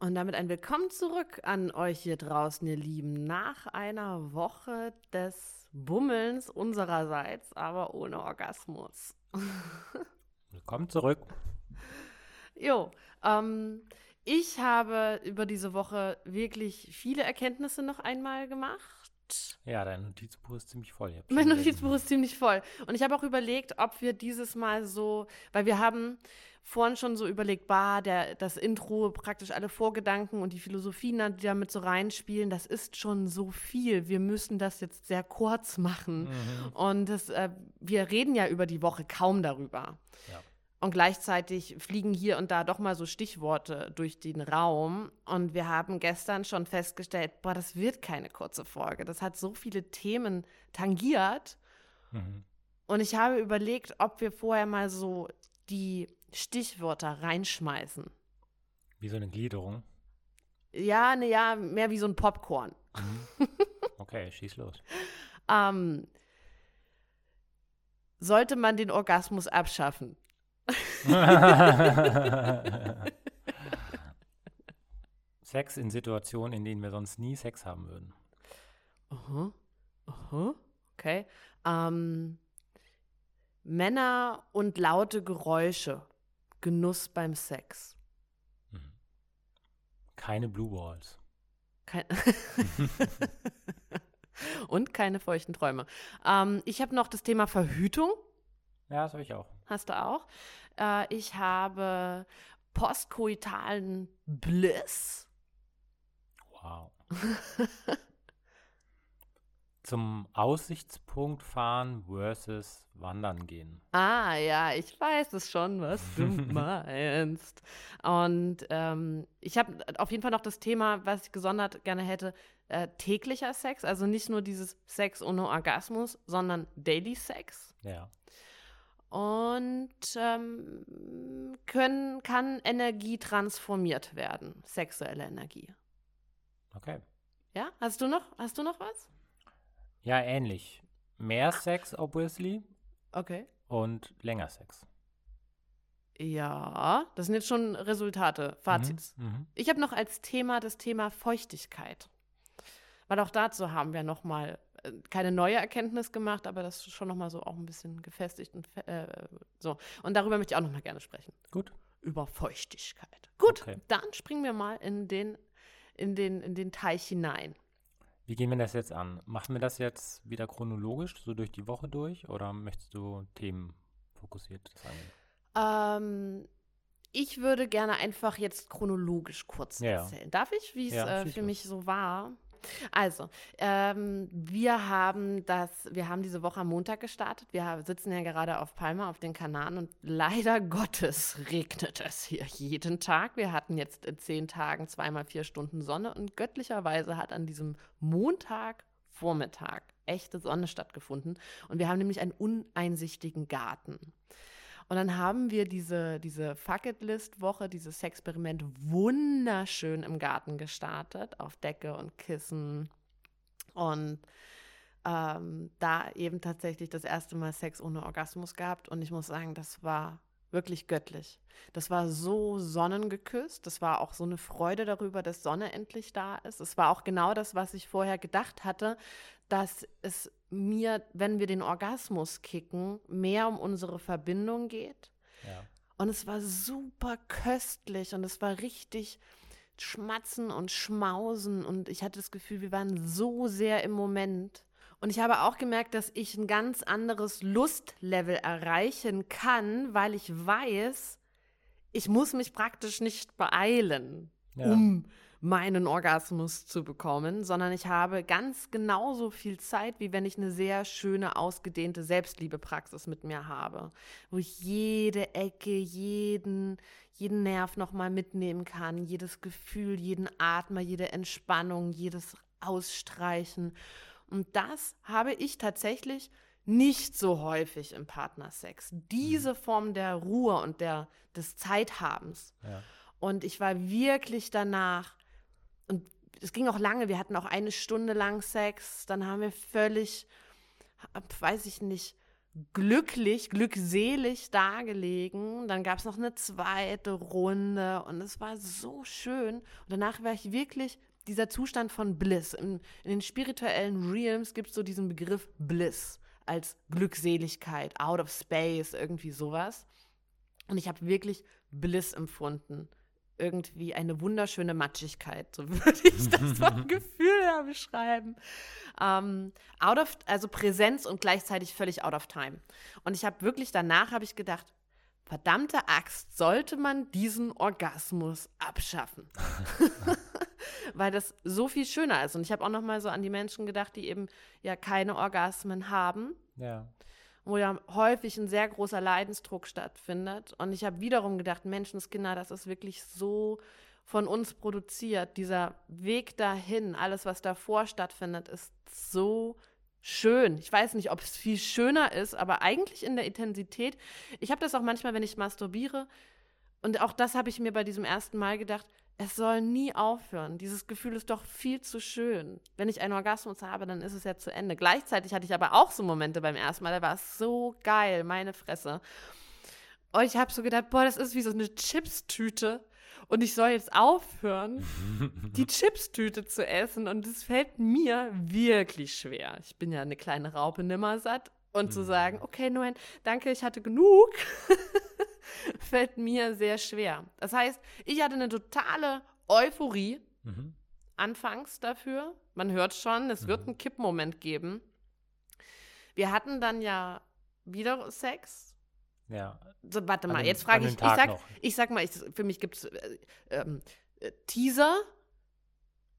Und damit ein Willkommen zurück an euch hier draußen, ihr Lieben, nach einer Woche des Bummelns unsererseits, aber ohne Orgasmus. [LAUGHS] Willkommen zurück. Jo, ähm, ich habe über diese Woche wirklich viele Erkenntnisse noch einmal gemacht. Ja, dein Notizbuch ist ziemlich voll. Mein. Notizbuch ist ziemlich voll. Und ich habe auch überlegt, ob wir dieses Mal so, weil wir haben vorhin schon so überlegt, bah, der, das Intro, praktisch alle Vorgedanken und die Philosophien, die damit so reinspielen, das ist schon so viel. Wir müssen das jetzt sehr kurz machen. Mhm. Und das, äh, wir reden ja über die Woche kaum darüber. Ja. Und gleichzeitig fliegen hier und da doch mal so Stichworte durch den Raum. Und wir haben gestern schon festgestellt, boah, das wird keine kurze Folge. Das hat so viele Themen tangiert. Mhm. Und ich habe überlegt, ob wir vorher mal so die Stichwörter reinschmeißen. Wie so eine Gliederung. Ja, ne, ja, mehr wie so ein Popcorn. [LAUGHS] Okay, schieß los. Ähm, sollte man den Orgasmus abschaffen? [LAUGHS] Sex in Situationen, in denen wir sonst nie Sex haben würden. Aha. Aha. Okay. Ähm, Männer und laute Geräusche. Genuss beim Sex. Mhm. Keine Blue Balls. Kein [LAUGHS] und keine feuchten Träume. Ähm, ich habe noch das Thema Verhütung. Ja, das habe ich auch. Hast du auch? Äh, ich habe postkoitalen Bliss. Wow. [LAUGHS] Zum Aussichtspunkt fahren versus wandern gehen. Ah, ja, ich weiß es schon, was du [LAUGHS] meinst. Und ähm, ich habe auf jeden Fall noch das Thema, was ich gesondert gerne hätte, äh, täglicher Sex. Also nicht nur dieses Sex ohne Orgasmus, sondern Daily Sex. Ja. Und ähm, können, kann Energie transformiert werden, sexuelle Energie. Okay. Ja, hast du noch, hast du noch was? Ja, ähnlich. Mehr Sex, obviously, Okay. und länger Sex. Ja, das sind jetzt schon Resultate, Fazits. Mhm. Mhm. Ich habe noch als Thema das Thema Feuchtigkeit. Weil auch dazu haben wir noch mal äh, keine neue Erkenntnis gemacht, aber das ist schon noch mal so auch ein bisschen gefestigt und äh, so. Und darüber möchte ich auch noch mal gerne sprechen. Gut. Über Feuchtigkeit. Gut, Okay. dann springen wir mal in den, in, den, in den Teich hinein. Wie gehen wir das jetzt an? Machen wir das jetzt wieder chronologisch, so durch die Woche durch, oder möchtest du Themen fokussiert? Ähm, ich würde gerne einfach jetzt chronologisch kurz Ja. erzählen. Darf ich, wie es Ja, äh, für mich so war? Also ähm, wir haben das, wir haben diese Woche am Montag gestartet. Wir sitzen ja gerade auf Palma auf den Kanaren und leider [LAUGHS] Gottes regnet es hier jeden Tag. Wir hatten jetzt in zehn Tagen zweimal vier Stunden Sonne und göttlicherweise hat an diesem Montagvormittag echte Sonne stattgefunden. Und wir haben nämlich einen uneinsichtigen Garten. Und dann haben wir diese, diese Fucket-List-Woche, dieses Experiment wunderschön im Garten gestartet, auf Decke und Kissen. Und ähm, da eben tatsächlich das erste Mal Sex ohne Orgasmus gehabt. Und ich muss sagen, das war wirklich göttlich. Das war so sonnengeküsst. Das war auch so eine Freude darüber, dass Sonne endlich da ist. Es war auch genau das, was ich vorher gedacht hatte, dass es mir, wenn wir den Orgasmus kicken, mehr um unsere Verbindung geht. Ja. Und es war super köstlich und es war richtig schmatzen und schmausen und ich hatte das Gefühl, wir waren so sehr im Moment. Und ich habe auch gemerkt, dass ich ein ganz anderes Lustlevel erreichen kann, weil ich weiß, ich muss mich praktisch nicht beeilen, ja. um meinen Orgasmus zu bekommen, sondern ich habe ganz genauso viel Zeit, wie wenn ich eine sehr schöne, ausgedehnte Selbstliebepraxis mit mir habe, wo ich jede Ecke, jeden, jeden Nerv nochmal mitnehmen kann, jedes Gefühl, jeden Atmer, jede Entspannung, jedes Ausstreichen. Und das habe ich tatsächlich nicht so häufig im Partnersex. Diese mhm. Form der Ruhe und der, des Zeithabens. Ja. Und ich war wirklich danach und es ging auch lange, wir hatten auch eine Stunde lang Sex, dann haben wir völlig, weiß ich nicht, glücklich, glückselig dagelegen. Dann gab es noch eine zweite Runde und es war so schön. Und danach war ich wirklich dieser Zustand von Bliss. In, in den spirituellen Realms gibt es so diesen Begriff Bliss als Glückseligkeit, out of space, irgendwie sowas. Und ich habe wirklich Bliss empfunden irgendwie eine wunderschöne Matschigkeit, so [LAUGHS] würde ich das [LAUGHS] vom Gefühl her beschreiben. Ähm, out of, also Präsenz und gleichzeitig völlig out of time. Und ich habe wirklich danach habe ich gedacht, verdammte Axt, sollte man diesen Orgasmus abschaffen. [LAUGHS] Weil das so viel schöner ist. Und ich habe auch noch mal so an die Menschen gedacht, die eben ja keine Orgasmen haben. Ja wo ja häufig ein sehr großer Leidensdruck stattfindet. Und ich habe wiederum gedacht, Menschenskinder, das ist wirklich so von uns produziert. Dieser Weg dahin, alles, was davor stattfindet, ist so schön. Ich weiß nicht, ob es viel schöner ist, aber eigentlich in der Intensität. Ich habe das auch manchmal, wenn ich masturbiere. Und auch das habe ich mir bei diesem ersten Mal gedacht, es soll nie aufhören. Dieses Gefühl ist doch viel zu schön. Wenn ich einen Orgasmus habe, dann ist es ja zu Ende. Gleichzeitig hatte ich aber auch so Momente beim ersten Mal, da war es so geil, meine Fresse. Und ich habe so gedacht, boah, das ist wie so eine Chipstüte. Und ich soll jetzt aufhören, [LAUGHS] die Chipstüte zu essen. Und es fällt mir wirklich schwer. Ich bin ja eine kleine Raupe nimmersatt. Und zu sagen, mhm. okay, Noen, danke, ich hatte genug. [LAUGHS] [LAUGHS] fällt mir sehr schwer. Das heißt, ich hatte eine totale Euphorie mhm. anfangs dafür. Man hört schon, es mhm. wird einen Kippmoment geben. Wir hatten dann ja wieder Sex. Ja. So, warte mal, den, jetzt frage ich, ich sag, ich sag mal, ich, für mich gibt es äh, ähm, äh, Teaser.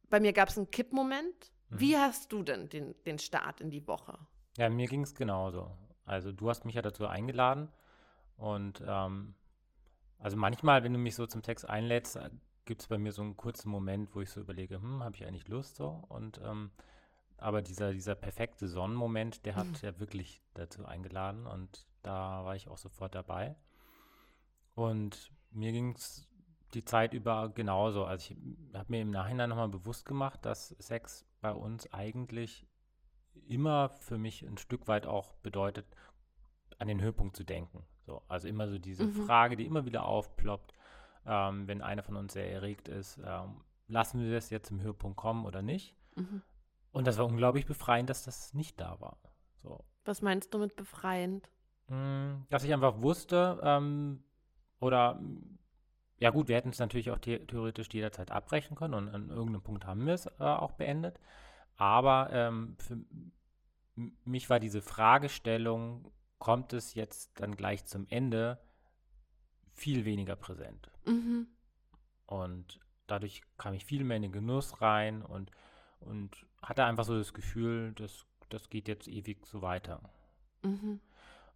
Bei mir gab es einen Kippmoment. Mhm. Wie hast du denn den, den Start in die Woche? Ja, mir ging es genauso. Also du hast mich ja dazu eingeladen und ähm, also manchmal, wenn du mich so zum Text einlädst, äh, gibt es bei mir so einen kurzen Moment, wo ich so überlege, hm, habe ich eigentlich Lust so? Und ähm, aber dieser, dieser perfekte Sonnenmoment, der hat mhm. ja wirklich dazu eingeladen und da war ich auch sofort dabei. Und mir ging es die Zeit über genauso. Also ich habe mir im Nachhinein nochmal bewusst gemacht, dass Sex bei uns eigentlich immer für mich ein Stück weit auch bedeutet, an den Höhepunkt zu denken. So, also immer so diese mhm. Frage, die immer wieder aufploppt, ähm, wenn einer von uns sehr erregt ist, ähm, lassen wir das jetzt zum Höhepunkt kommen oder nicht? Mhm. Und das war unglaublich befreiend, dass das nicht da war. So. Was meinst du mit befreiend? Mm, dass ich einfach wusste, ähm, oder ja gut, wir hätten es natürlich auch the theoretisch jederzeit abbrechen können und an irgendeinem Punkt haben wir es äh, auch beendet. Aber ähm, für mich war diese Fragestellung, kommt es jetzt dann gleich zum Ende viel weniger präsent. Mhm. Und dadurch kam ich viel mehr in den Genuss rein und, und hatte einfach so das Gefühl, das, das geht jetzt ewig so weiter. Mhm.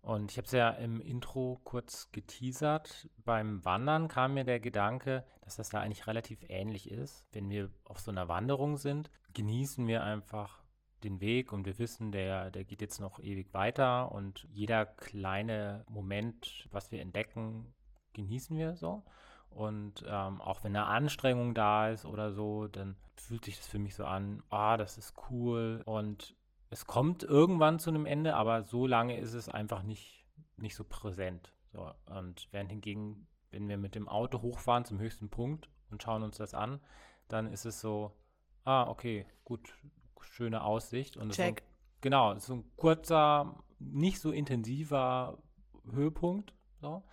Und ich habe es ja im Intro kurz geteasert. Beim Wandern kam mir der Gedanke, dass das da eigentlich relativ ähnlich ist. Wenn wir auf so einer Wanderung sind, genießen wir einfach den Weg und wir wissen, der, der geht jetzt noch ewig weiter und jeder kleine Moment, was wir entdecken, genießen wir so. Und ähm, auch wenn eine Anstrengung da ist oder so, dann fühlt sich das für mich so an, ah, das ist cool. Und es kommt irgendwann zu einem Ende, aber so lange ist es einfach nicht, nicht so präsent. So, und während hingegen, wenn wir mit dem Auto hochfahren zum höchsten Punkt und schauen uns das an, dann ist es so, ah, okay, gut, schöne Aussicht. Und Check. So, genau, so ein kurzer, nicht so intensiver Höhepunkt. So.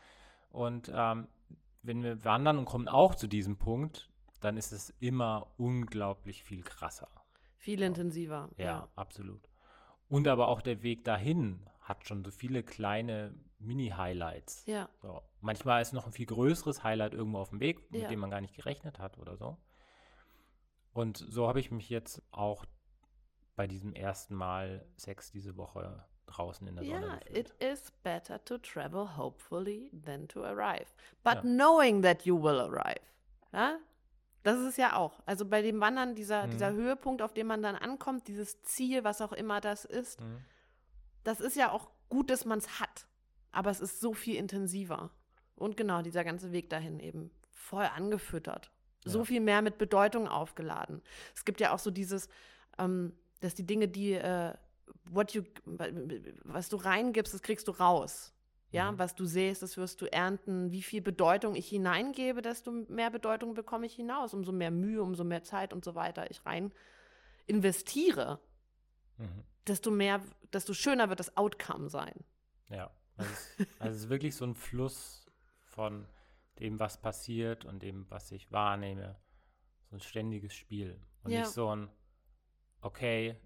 Und ähm, wenn wir wandern und kommen auch zu diesem Punkt, dann ist es immer unglaublich viel krasser. Viel intensiver. Ja, Ja. absolut. Und aber auch der Weg dahin hat schon so viele kleine Mini-Highlights. Ja. So. Manchmal ist noch ein viel größeres Highlight irgendwo auf dem Weg, mit Ja. dem man gar nicht gerechnet hat oder so. Und so habe ich mich jetzt auch bei diesem ersten Mal Sex diese Woche draußen in der Sonne Yeah, gefühlt. it is better to travel hopefully than to arrive. But Ja. knowing that you will arrive. Ja? Das ist es ja auch. Also bei dem Wandern, dieser, Mhm. dieser Höhepunkt, auf dem man dann ankommt, dieses Ziel, was auch immer das ist, Mhm. das ist ja auch gut, dass man es hat. Aber es ist so viel intensiver. Und genau, dieser ganze Weg dahin eben voll angefüttert. So Ja. viel mehr mit Bedeutung aufgeladen. Es gibt ja auch so dieses, ähm, dass die Dinge, die, äh, what you, was du reingibst, das kriegst du raus. Ja, Mhm. was du sähst, das wirst du ernten. Wie viel Bedeutung ich hineingebe, desto mehr Bedeutung bekomme ich hinaus. Umso mehr Mühe, umso mehr Zeit und so weiter ich rein investiere, Mhm. desto mehr, desto schöner wird das Outcome sein. Ja, also es, also es ist wirklich so ein Fluss von dem, was passiert und dem, was ich wahrnehme. So ein ständiges Spiel. Und Ja. nicht so ein, okay,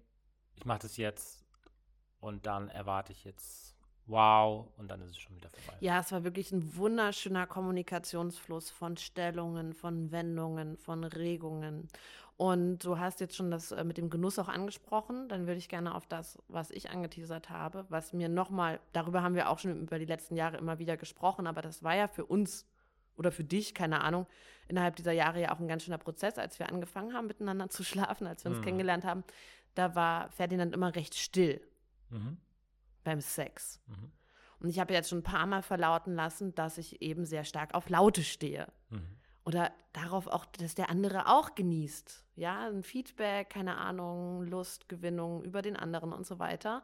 ich mache das jetzt und dann erwarte ich jetzt, wow, und dann ist es schon wieder vorbei. Ja, es war wirklich ein wunderschöner Kommunikationsfluss von Stellungen, von Wendungen, von Regungen. Und du hast jetzt schon das äh, mit dem Genuss auch angesprochen. Dann würde ich gerne auf das, was ich angeteasert habe, was mir nochmal, darüber haben wir auch schon über die letzten Jahre immer wieder gesprochen, aber das war ja für uns oder für dich, keine Ahnung, innerhalb dieser Jahre ja auch ein ganz schöner Prozess, als wir angefangen haben, miteinander zu [LAUGHS] schlafen, als wir uns Mhm. kennengelernt haben. Da war Ferdinand immer recht still Mhm. beim Sex. Mhm. Und ich habe jetzt schon ein paar Mal verlauten lassen, dass ich eben sehr stark auf Laute stehe. Mhm. Oder darauf auch, dass der andere auch genießt. Ja, ein Feedback, keine Ahnung, Lustgewinnung über den anderen und so weiter.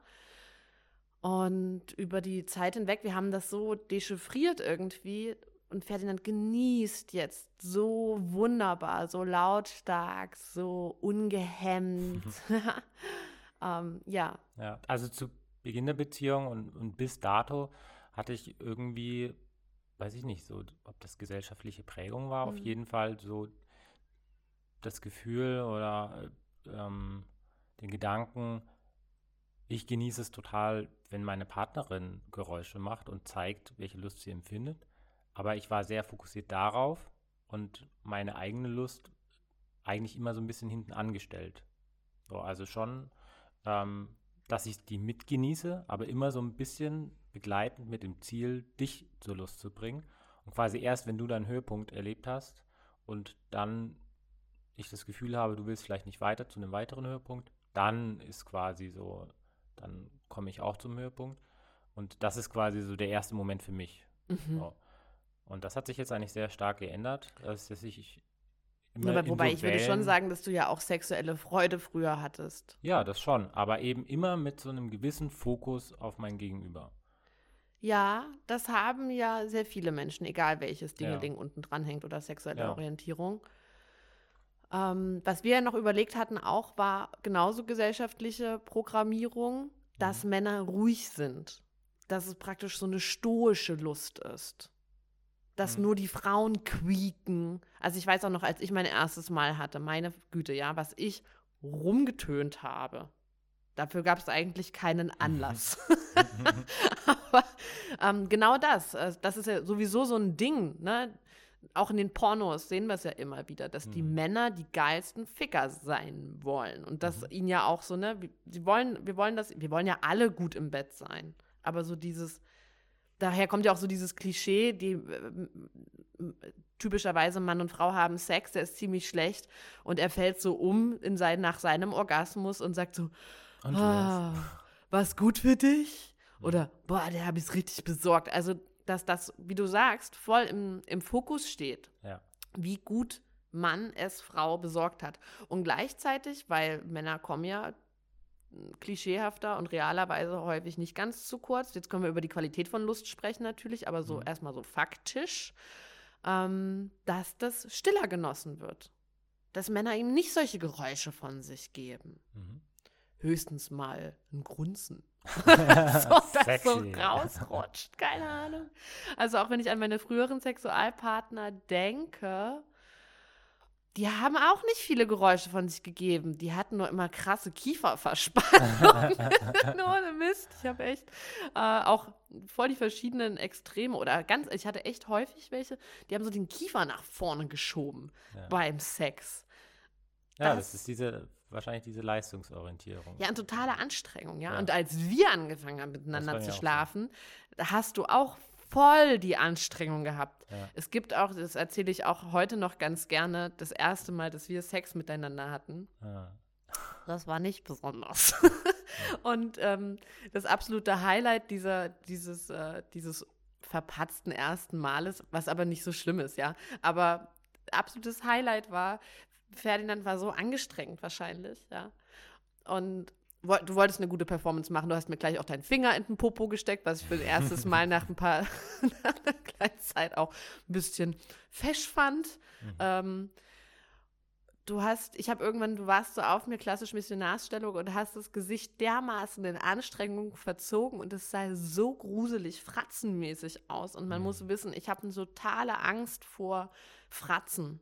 Und über die Zeit hinweg, wir haben das so dechiffriert irgendwie. Und Ferdinand genießt jetzt so wunderbar, so lautstark, so ungehemmt. [LAUGHS] ähm, ja, Ja, also zu Beginn der Beziehung und, und bis dato hatte ich irgendwie, weiß ich nicht, so, ob das gesellschaftliche Prägung war, auf Mhm. jeden Fall so das Gefühl oder äh, ähm, den Gedanken, ich genieße es total, wenn meine Partnerin Geräusche macht und zeigt, welche Lust sie empfindet. Aber ich war sehr fokussiert darauf und meine eigene Lust eigentlich immer so ein bisschen hinten angestellt. So, also schon, ähm, dass ich die mitgenieße, aber immer so ein bisschen begleitend mit dem Ziel, dich zur Lust zu bringen. Und quasi erst, wenn du deinen Höhepunkt erlebt hast und dann ich das Gefühl habe, du willst vielleicht nicht weiter zu einem weiteren Höhepunkt, dann ist quasi so, dann komme ich auch zum Höhepunkt. Und das ist quasi so der erste Moment für mich. Mhm. So. Und das hat sich jetzt eigentlich sehr stark geändert, dass, ich Aber wobei ich würde schon sagen, dass du ja auch sexuelle Freude früher hattest. Ja, das schon, aber eben immer mit so einem gewissen Fokus auf mein Gegenüber. Ja, das haben ja sehr viele Menschen, egal welches Ja. Dingeling unten dran hängt oder sexuelle Ja. Orientierung. Ähm, was wir ja noch überlegt hatten auch, war genauso gesellschaftliche Programmierung, dass Mhm. Männer ruhig sind. Dass es praktisch so eine stoische Lust ist. Dass Mhm. nur die Frauen quieken. Also ich weiß auch noch, als ich mein erstes Mal hatte, meine Güte, ja, was ich rumgetönt habe. Dafür gab es eigentlich keinen Anlass. [LAUGHS] [LAUGHS] Aber ähm, genau das, äh, das ist ja sowieso so ein Ding, ne? auch in den Pornos sehen wir es ja immer wieder, dass die Mhm. Männer die geilsten Ficker sein wollen. Und das Mhm. ihnen ja auch so, ne, sie wollen, wir wollen das, wir wollen ja alle gut im Bett sein. Aber so dieses, daher kommt ja auch so dieses Klischee, die äh, typischerweise Mann und Frau haben Sex, der ist ziemlich schlecht und er fällt so um in sein, nach seinem Orgasmus und sagt so, ah, war's gut für dich? Oder, boah, der habe ich richtig besorgt. Also, dass das, wie du sagst, voll im, im Fokus steht, Ja. wie gut Mann es Frau besorgt hat. Und gleichzeitig, weil Männer kommen ja klischeehafter und realerweise häufig nicht ganz zu kurz. Jetzt können wir über die Qualität von Lust sprechen natürlich, aber so Mhm. erstmal so faktisch, ähm, dass das stiller genossen wird. Dass Männer ihm nicht solche Geräusche von sich geben Mhm. höchstens mal ein Grunzen. [LAUGHS] [LAUGHS] so, dass so Sexy. rausrutscht, keine Ahnung. Also auch wenn ich an meine früheren Sexualpartner denke, die haben auch nicht viele Geräusche von sich gegeben. Die hatten nur immer krasse Kieferverspannungen. [LAUGHS] [LAUGHS] nur ohne Mist. Ich habe echt äh, auch voll die verschiedenen Extreme oder ganz, ich hatte echt häufig welche, die haben so den Kiefer nach vorne geschoben Ja. beim Sex. ja, das- das ist diese, wahrscheinlich diese Leistungsorientierung. Ja, eine totale Anstrengung, ja. Ja. Und als wir angefangen haben, miteinander zu schlafen, hast du auch voll die Anstrengung gehabt. Ja. Es gibt auch, das erzähle ich auch heute noch ganz gerne, das erste Mal, dass wir Sex miteinander hatten. Ja. Das war nicht besonders. [LAUGHS] Und ähm, das absolute Highlight dieser, dieses, äh, dieses verpatzten ersten Males, was aber nicht so schlimm ist, ja. Aber absolutes Highlight war, Ferdinand war so angestrengt wahrscheinlich, ja. Und du wolltest eine gute Performance machen. Du hast mir gleich auch deinen Finger in den Popo gesteckt, was ich für das erste [LAUGHS] Mal nach ein paar [LAUGHS] nach einer kleinen Zeit auch ein bisschen fesch fand. Mhm. Ähm, du hast, ich habe irgendwann, du warst so auf mir, klassisch Missionarsstellung und hast das Gesicht dermaßen in Anstrengung verzogen und es sah so gruselig, fratzenmäßig aus. Und man Mhm. muss wissen, ich habe eine totale Angst vor Fratzen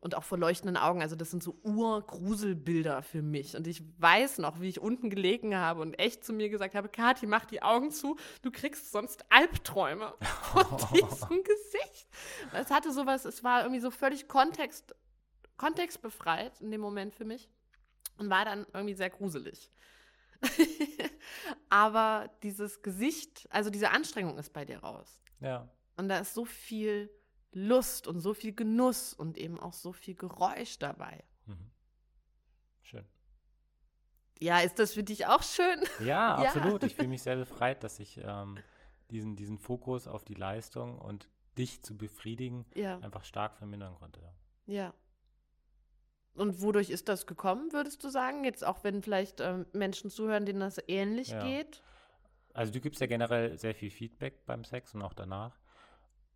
und auch vor leuchtenden Augen. Also das sind so Urgruselbilder für mich. Und ich weiß noch, wie ich unten gelegen habe und echt zu mir gesagt habe, Kathi, mach die Augen zu, du kriegst sonst Albträume von [LAUGHS] diesem Gesicht. Es hatte sowas, es war irgendwie so völlig Kontext, kontextbefreit in dem Moment für mich und war dann irgendwie sehr gruselig. [LAUGHS] Aber dieses Gesicht, also diese Anstrengung ist bei dir raus. ja. Und da ist so viel Lust und so viel Genuss und eben auch so viel Geräusch dabei. Mhm. Schön. Ja, ist das für dich auch schön? [LAUGHS] Ja, Ja. absolut. Ich [LAUGHS] fühle mich sehr befreit, dass ich ähm, diesen, diesen Fokus auf die Leistung und dich zu befriedigen Ja, einfach stark vermindern konnte. ja. Und wodurch ist das gekommen, würdest du sagen? Jetzt auch wenn vielleicht ähm, Menschen zuhören, denen das ähnlich Ja. geht? Also du gibst ja generell sehr viel Feedback beim Sex und auch danach.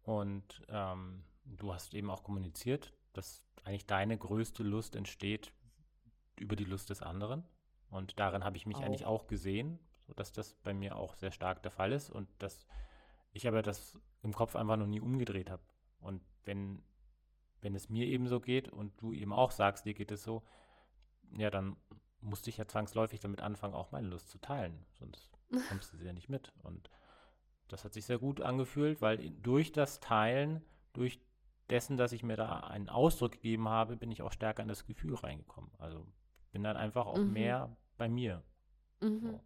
Und ähm, du hast eben auch kommuniziert, dass eigentlich deine größte Lust entsteht über die Lust des anderen. Und darin habe ich mich eigentlich Auch. auch gesehen, sodass das bei mir auch sehr stark der Fall ist und dass ich aber das im Kopf einfach noch nie umgedreht habe. Und wenn, wenn es mir eben so geht und du eben auch sagst, dir geht es so, ja, dann musste ich ja zwangsläufig damit anfangen, auch meine Lust zu teilen. Sonst [LAUGHS] kommst du sie ja nicht mit. Und das hat sich sehr gut angefühlt, weil durch das Teilen, durch dessen, dass ich mir da einen Ausdruck gegeben habe, bin ich auch stärker in das Gefühl reingekommen. Also bin dann einfach auch Mhm. mehr bei mir. Mhm.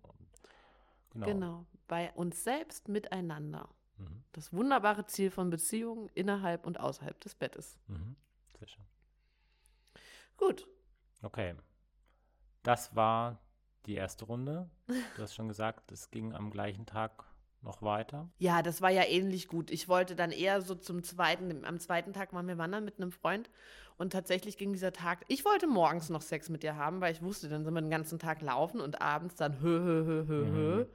genau. Genau. Bei uns selbst miteinander. Mhm. Das wunderbare Ziel von Beziehungen innerhalb und außerhalb des Bettes. Mhm. Sehr schön. Gut. Okay. Das war die erste Runde. Du hast schon gesagt, es ging am gleichen Tag noch weiter. Ja, das war ja ähnlich gut. Ich wollte dann eher so zum zweiten, am zweiten Tag waren wir wandern mit einem Freund und tatsächlich ging dieser Tag, ich wollte morgens noch Sex mit dir haben, weil ich wusste, dann sind wir den ganzen Tag laufen und abends dann hö, hö, hö, hö, hö. Mhm.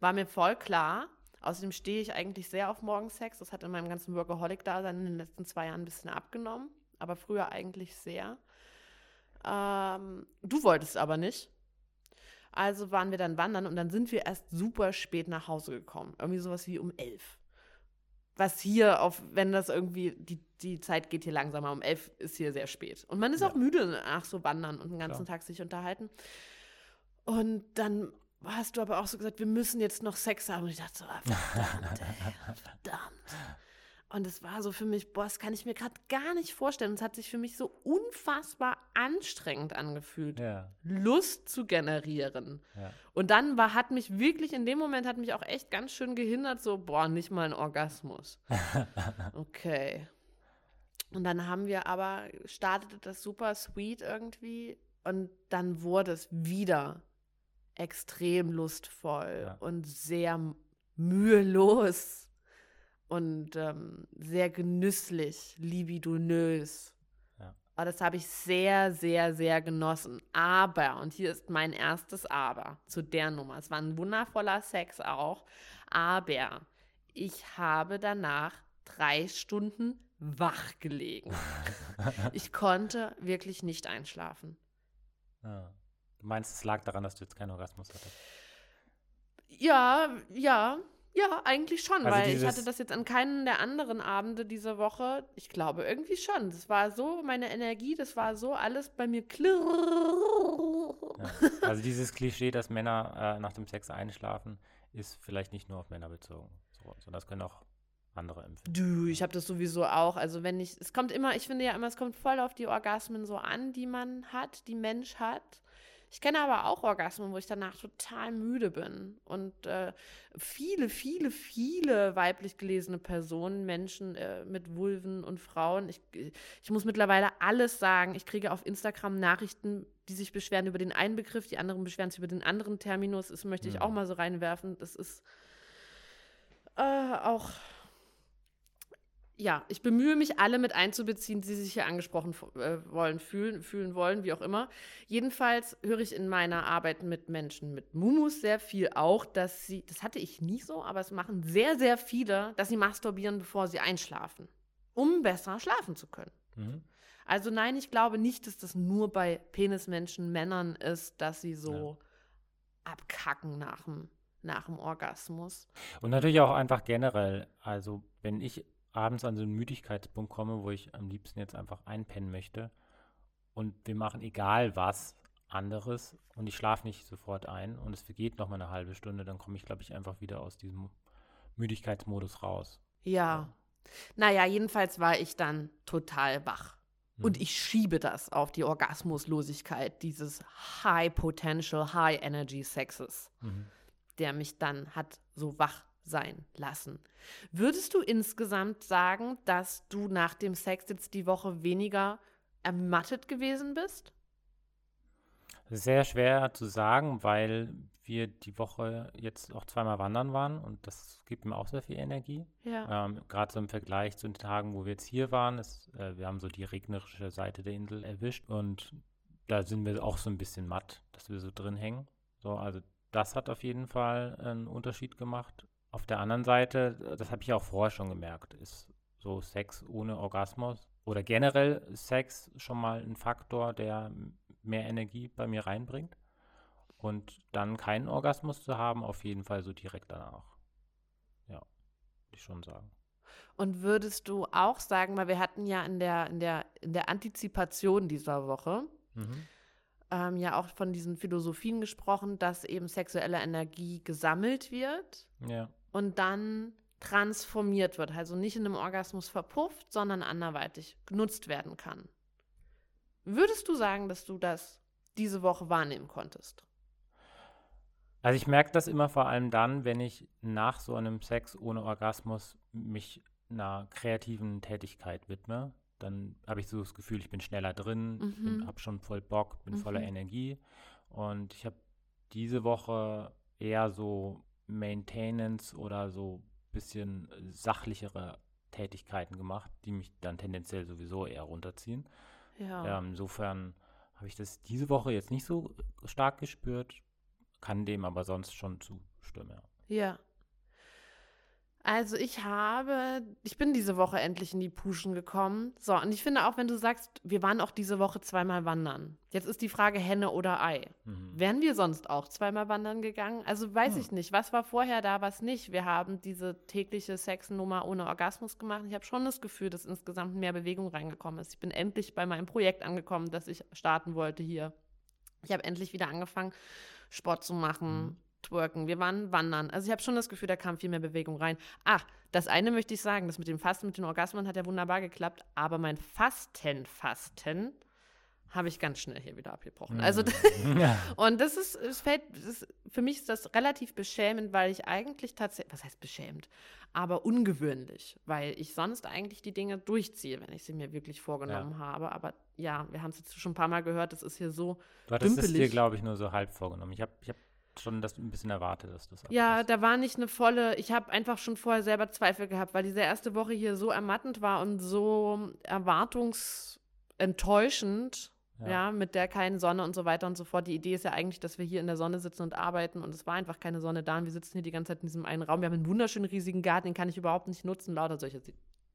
War mir voll klar. Außerdem stehe ich eigentlich sehr auf Morgensex. Das hat in meinem ganzen Workaholic-Dasein in den letzten zwei Jahren ein bisschen abgenommen, aber früher eigentlich sehr. Ähm, du wolltest aber nicht. Also waren wir dann wandern und dann sind wir erst super spät nach Hause gekommen. Irgendwie sowas wie um elf. Was hier auf, wenn das irgendwie, die, die Zeit geht hier langsamer, um elf ist hier sehr spät. Und man ist Ja. auch müde nach so wandern und den ganzen Klar. Tag sich unterhalten. Und dann hast du aber auch so gesagt, wir müssen jetzt noch Sex haben. Und ich dachte so, ah, verdammt, ey, [LAUGHS] verdammt. Und es war so für mich, boah, das kann ich mir gerade gar nicht vorstellen. Es hat sich für mich so unfassbar anstrengend angefühlt, Ja. Lust zu generieren. Ja. Und dann war, hat mich wirklich, in dem Moment hat mich auch echt ganz schön gehindert, so, boah, nicht mal ein Orgasmus. [LAUGHS] Okay. Und dann haben wir aber, startete das super sweet irgendwie und dann wurde es wieder extrem lustvoll Ja. und sehr mühelos und ähm, sehr genüsslich, libidinös. Ja. Aber das habe ich sehr, sehr, sehr genossen. Aber, und hier ist mein erstes Aber zu der Nummer. Es war ein wundervoller Sex auch. Aber ich habe danach drei Stunden wach gelegen. [LAUGHS] Ich konnte wirklich nicht einschlafen. Ja. Du meinst, es lag daran, dass du jetzt keinen Orgasmus hattest? Ja, ja, ja, eigentlich schon, Also weil ich hatte das jetzt an keinen der anderen Abende dieser Woche. Ich glaube irgendwie schon. Das war so, meine Energie, das war so alles bei mir klirr. Ja. Also dieses Klischee, dass Männer äh, nach dem Sex einschlafen, ist vielleicht nicht nur auf Männer bezogen. So, so das können auch andere empfinden. Du, ich habe das sowieso auch. Also wenn ich, es kommt immer, ich finde ja immer, es kommt voll auf die Orgasmen so an, die man hat, die Mensch hat. Ich kenne aber auch Orgasmen, wo ich danach total müde bin. Und äh, viele, viele, viele weiblich gelesene Personen, Menschen äh, mit Vulven und Frauen, ich, ich muss mittlerweile alles sagen. Ich kriege auf Instagram Nachrichten, die sich beschweren über den einen Begriff, die anderen beschweren sich über den anderen Terminus. Das möchte ich Mhm. auch mal so reinwerfen. Das ist äh, auch ja, ich bemühe mich, alle mit einzubeziehen, die sich hier angesprochen äh, wollen, fühlen, fühlen wollen, wie auch immer. Jedenfalls höre ich in meiner Arbeit mit Menschen mit Mumus sehr viel auch, dass sie, das hatte ich nie so, aber es machen sehr, sehr viele, dass sie masturbieren, bevor sie einschlafen, um besser schlafen zu können. Mhm. Also nein, ich glaube nicht, dass das nur bei Penismenschen, Männern ist, dass sie so abkacken nach dem, nach dem Orgasmus. Und natürlich auch einfach generell, also wenn ich abends an so einen Müdigkeitspunkt komme, wo ich am liebsten jetzt einfach einpennen möchte und wir machen egal was anderes und ich schlafe nicht sofort ein und es vergeht noch mal eine halbe Stunde, dann komme ich, glaube ich, einfach wieder aus diesem Müdigkeitsmodus raus. Ja. Naja, jedenfalls war ich dann total wach. Und Mhm. ich schiebe das auf die Orgasmuslosigkeit dieses High Potential, High Energy Sexes, Mhm. der mich dann hat so wach sein lassen. Würdest du insgesamt sagen, dass du nach dem Sex jetzt die Woche weniger ermattet gewesen bist? Sehr schwer zu sagen, weil wir die Woche jetzt auch zweimal wandern waren und das gibt mir auch sehr viel Energie. Ja. Ähm, Gerade so im Vergleich zu den Tagen, wo wir jetzt hier waren, ist, äh, wir haben so die regnerische Seite der Insel erwischt und da sind wir auch so ein bisschen matt, dass wir so drin hängen. So, also das hat auf jeden Fall einen Unterschied gemacht. Auf der anderen Seite, das habe ich auch vorher schon gemerkt, ist so Sex ohne Orgasmus oder generell Sex schon mal ein Faktor, der mehr Energie bei mir reinbringt. Und dann keinen Orgasmus zu haben, auf jeden Fall so direkt danach. Ja, würde ich schon sagen. Und würdest du auch sagen, weil wir hatten ja in der, in der, in der Antizipation dieser Woche Mhm. Ähm, ja auch von diesen Philosophien gesprochen, dass eben sexuelle Energie gesammelt wird Ja. und dann transformiert wird, also nicht in einem Orgasmus verpufft, sondern anderweitig genutzt werden kann. Würdest du sagen, dass du das diese Woche wahrnehmen konntest? Also ich merke das immer vor allem dann, wenn ich nach so einem Sex ohne Orgasmus mich einer kreativen Tätigkeit widme. Dann habe ich so das Gefühl, ich bin schneller drin, Mhm. habe schon voll Bock, bin voller Mhm. Energie. Und ich habe diese Woche eher so Maintenance oder so bisschen sachlichere Tätigkeiten gemacht, die mich dann tendenziell sowieso eher runterziehen. Ja. Ähm, insofern habe ich das diese Woche jetzt nicht so stark gespürt, kann dem aber sonst schon zustimmen. Ja. Ja. Also ich habe, ich bin diese Woche endlich in die Puschen gekommen. So, und ich finde auch, wenn du sagst, wir waren auch diese Woche zweimal wandern. Jetzt ist die Frage Henne oder Ei. Mhm. Wären wir sonst auch zweimal wandern gegangen? Also weiß Hm. ich nicht. Was war vorher da, was nicht? Wir haben diese tägliche Sexnummer ohne Orgasmus gemacht. Ich habe schon das Gefühl, dass insgesamt mehr Bewegung reingekommen ist. Ich bin endlich bei meinem Projekt angekommen, das ich starten wollte hier. Ich habe endlich wieder angefangen, Sport zu machen, Mhm. Twerken, wir waren wandern. Also ich habe schon das Gefühl, da kam viel mehr Bewegung rein. Ach, das eine möchte ich sagen, das mit dem Fasten, mit den Orgasmen hat ja wunderbar geklappt, aber mein Fasten, Fasten habe ich ganz schnell hier wieder abgebrochen. Also Mhm. [LAUGHS] [LAUGHS] Ja. und das ist, es fällt, ist, für mich ist das relativ beschämend, weil ich eigentlich tatsächlich, was heißt beschämend, aber ungewöhnlich, weil ich sonst eigentlich die Dinge durchziehe, wenn ich sie mir wirklich vorgenommen habe. Aber ja, wir haben es jetzt schon ein paar Mal gehört, das ist hier so. Du hattest es dir, Dümpelig. glaube ich, nur so halb vorgenommen. Ich habe ich hab schon das ein bisschen erwartet, dass das Ja, da war nicht eine volle, ich habe einfach schon vorher selber Zweifel gehabt, weil diese erste Woche hier so ermattend war und so erwartungsenttäuschend. Ja. Ja. mit der keinen Sonne und so weiter und so fort. Die Idee ist ja eigentlich, dass wir hier in der Sonne sitzen und arbeiten und es war einfach keine Sonne da und wir sitzen hier die ganze Zeit in diesem einen Raum. Wir haben einen wunderschönen riesigen Garten, den kann ich überhaupt nicht nutzen, lauter solche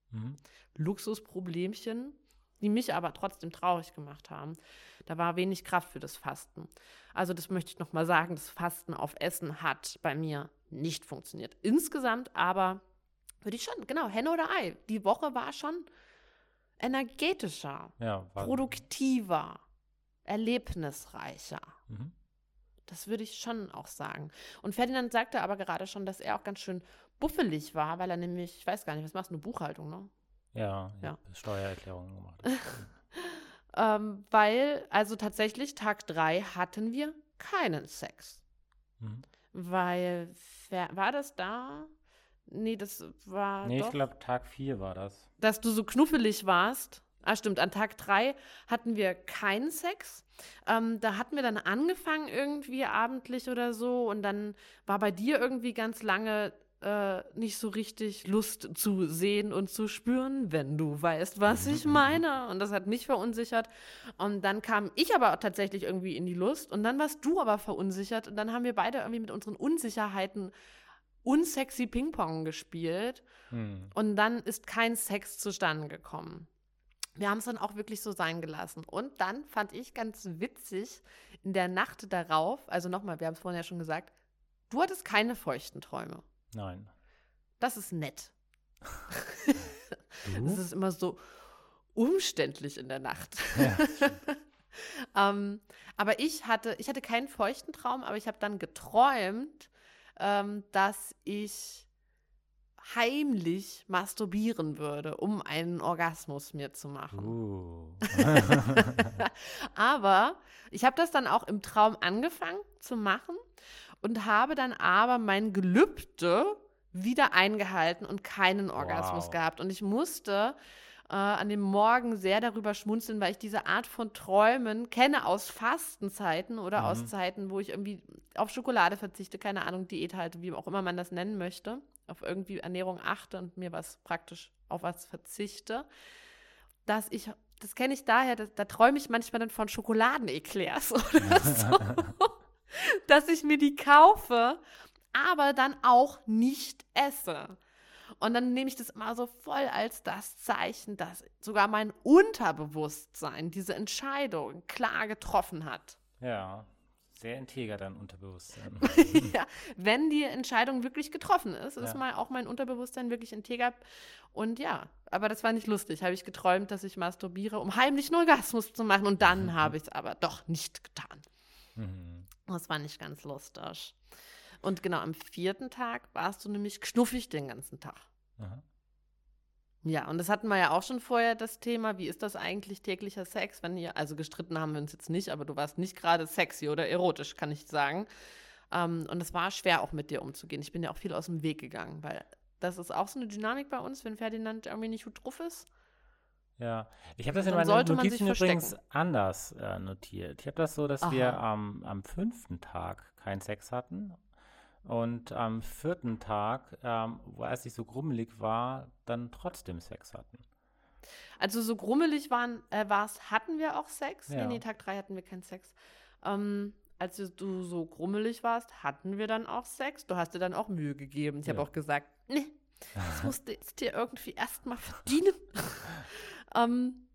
Mhm. Luxusproblemchen, die mich aber trotzdem traurig gemacht haben. Da war wenig Kraft für das Fasten. Also das möchte ich noch mal sagen, das Fasten auf Essen hat bei mir nicht funktioniert. Insgesamt aber würde ich schon, genau, Henne oder Ei. Die Woche war schon energetischer, Ja, produktiver, erlebnisreicher. Mhm. Das würde ich schon auch sagen. Und Ferdinand sagte aber gerade schon, dass er auch ganz schön buffelig war, weil er nämlich, ich weiß gar nicht, was machst du, eine Buchhaltung, ne? Ja, Ja. Steuererklärungen gemacht. [LAUGHS] Ähm, weil, also tatsächlich, Tag 3 hatten wir keinen Sex. Mhm. Weil, war das da? Nee, das war Nee, doch, ich glaube, Tag 4 war das. dass du so knuffelig warst. Ah, stimmt, an Tag 3 hatten wir keinen Sex. Ähm, da hatten wir dann angefangen irgendwie abendlich oder so und dann war bei dir irgendwie ganz lange äh, nicht so richtig Lust zu sehen und zu spüren, wenn du weißt, was ich meine. Und das hat mich verunsichert. Und dann kam ich aber tatsächlich irgendwie in die Lust und dann warst du aber verunsichert und dann haben wir beide irgendwie mit unseren Unsicherheiten unsexy Ping-Pong gespielt. Hm. Und dann ist kein Sex zustande gekommen. Wir haben es dann auch wirklich so sein gelassen. Und dann fand ich ganz witzig, in der Nacht darauf, also nochmal, wir haben es vorhin ja schon gesagt, du hattest keine feuchten Träume. Nein. Das ist nett. Das ist immer so umständlich in der Nacht. Ja, [LAUGHS] ähm, aber ich hatte, ich hatte keinen feuchten Traum, aber ich habe dann geträumt, ähm, dass ich heimlich masturbieren würde, um einen Orgasmus mir zu machen. uh. [LAUGHS] aber ich habe das dann auch im Traum angefangen zu machen und habe dann aber mein Gelübde wieder eingehalten und keinen Orgasmus Wow. gehabt. Und ich musste äh, an dem Morgen sehr darüber schmunzeln, weil ich diese Art von Träumen kenne aus Fastenzeiten oder aus Mhm. Zeiten, wo ich irgendwie auf Schokolade verzichte, keine Ahnung, Diät halte, wie auch immer man das nennen möchte, auf irgendwie Ernährung achte und mir was praktisch auf was verzichte, dass ich, das kenne ich daher, dass, da träume ich manchmal dann von Schokoladeneklärs [LAUGHS] oder so, [LAUGHS] [LAUGHS] dass ich mir die kaufe, aber dann auch nicht esse. Und dann nehme ich das immer so voll als das Zeichen, dass sogar mein Unterbewusstsein diese Entscheidung klar getroffen hat. ja, sehr integer dein Unterbewusstsein. [LAUGHS] ja, wenn die Entscheidung wirklich getroffen ist, ist Ja. mal auch mein Unterbewusstsein wirklich integer. Und ja, aber das war nicht lustig. Habe ich geträumt, dass ich masturbiere, um heimlich einen Orgasmus zu machen. Und dann [LAUGHS] habe ich es aber doch nicht getan. Mhm. Das war nicht ganz lustig. Und genau am vierten Tag warst du nämlich knuffig den ganzen Tag. Aha. Ja, und das hatten wir ja auch schon vorher, das Thema. Wie ist das eigentlich täglicher Sex? Wenn ihr, also gestritten haben wir uns jetzt nicht, aber du warst nicht gerade sexy oder erotisch, kann ich sagen. Ähm, und es war schwer auch mit dir umzugehen. Ich bin ja auch viel aus dem Weg gegangen, weil das ist auch so eine Dynamik bei uns, wenn Ferdinand irgendwie nicht gut drauf ist. Ja, ich habe das in meinen Notizen übrigens verstecken. anders äh, notiert. Ich habe das so, dass wir Aha. am, fünften Tag keinen Sex hatten und am vierten Tag, ähm, wo als ich so grummelig war, dann trotzdem Sex hatten. Also so grummelig waren, äh, war's, hatten wir auch Sex? Ja. Nee, nee, Tag drei hatten wir keinen Sex. Ähm, als du so grummelig warst, hatten wir dann auch Sex. Du hast dir dann auch Mühe gegeben. Ich habe Ja. auch gesagt, nee, das musst du jetzt dir irgendwie erstmal verdienen. [LAUGHS] ähm,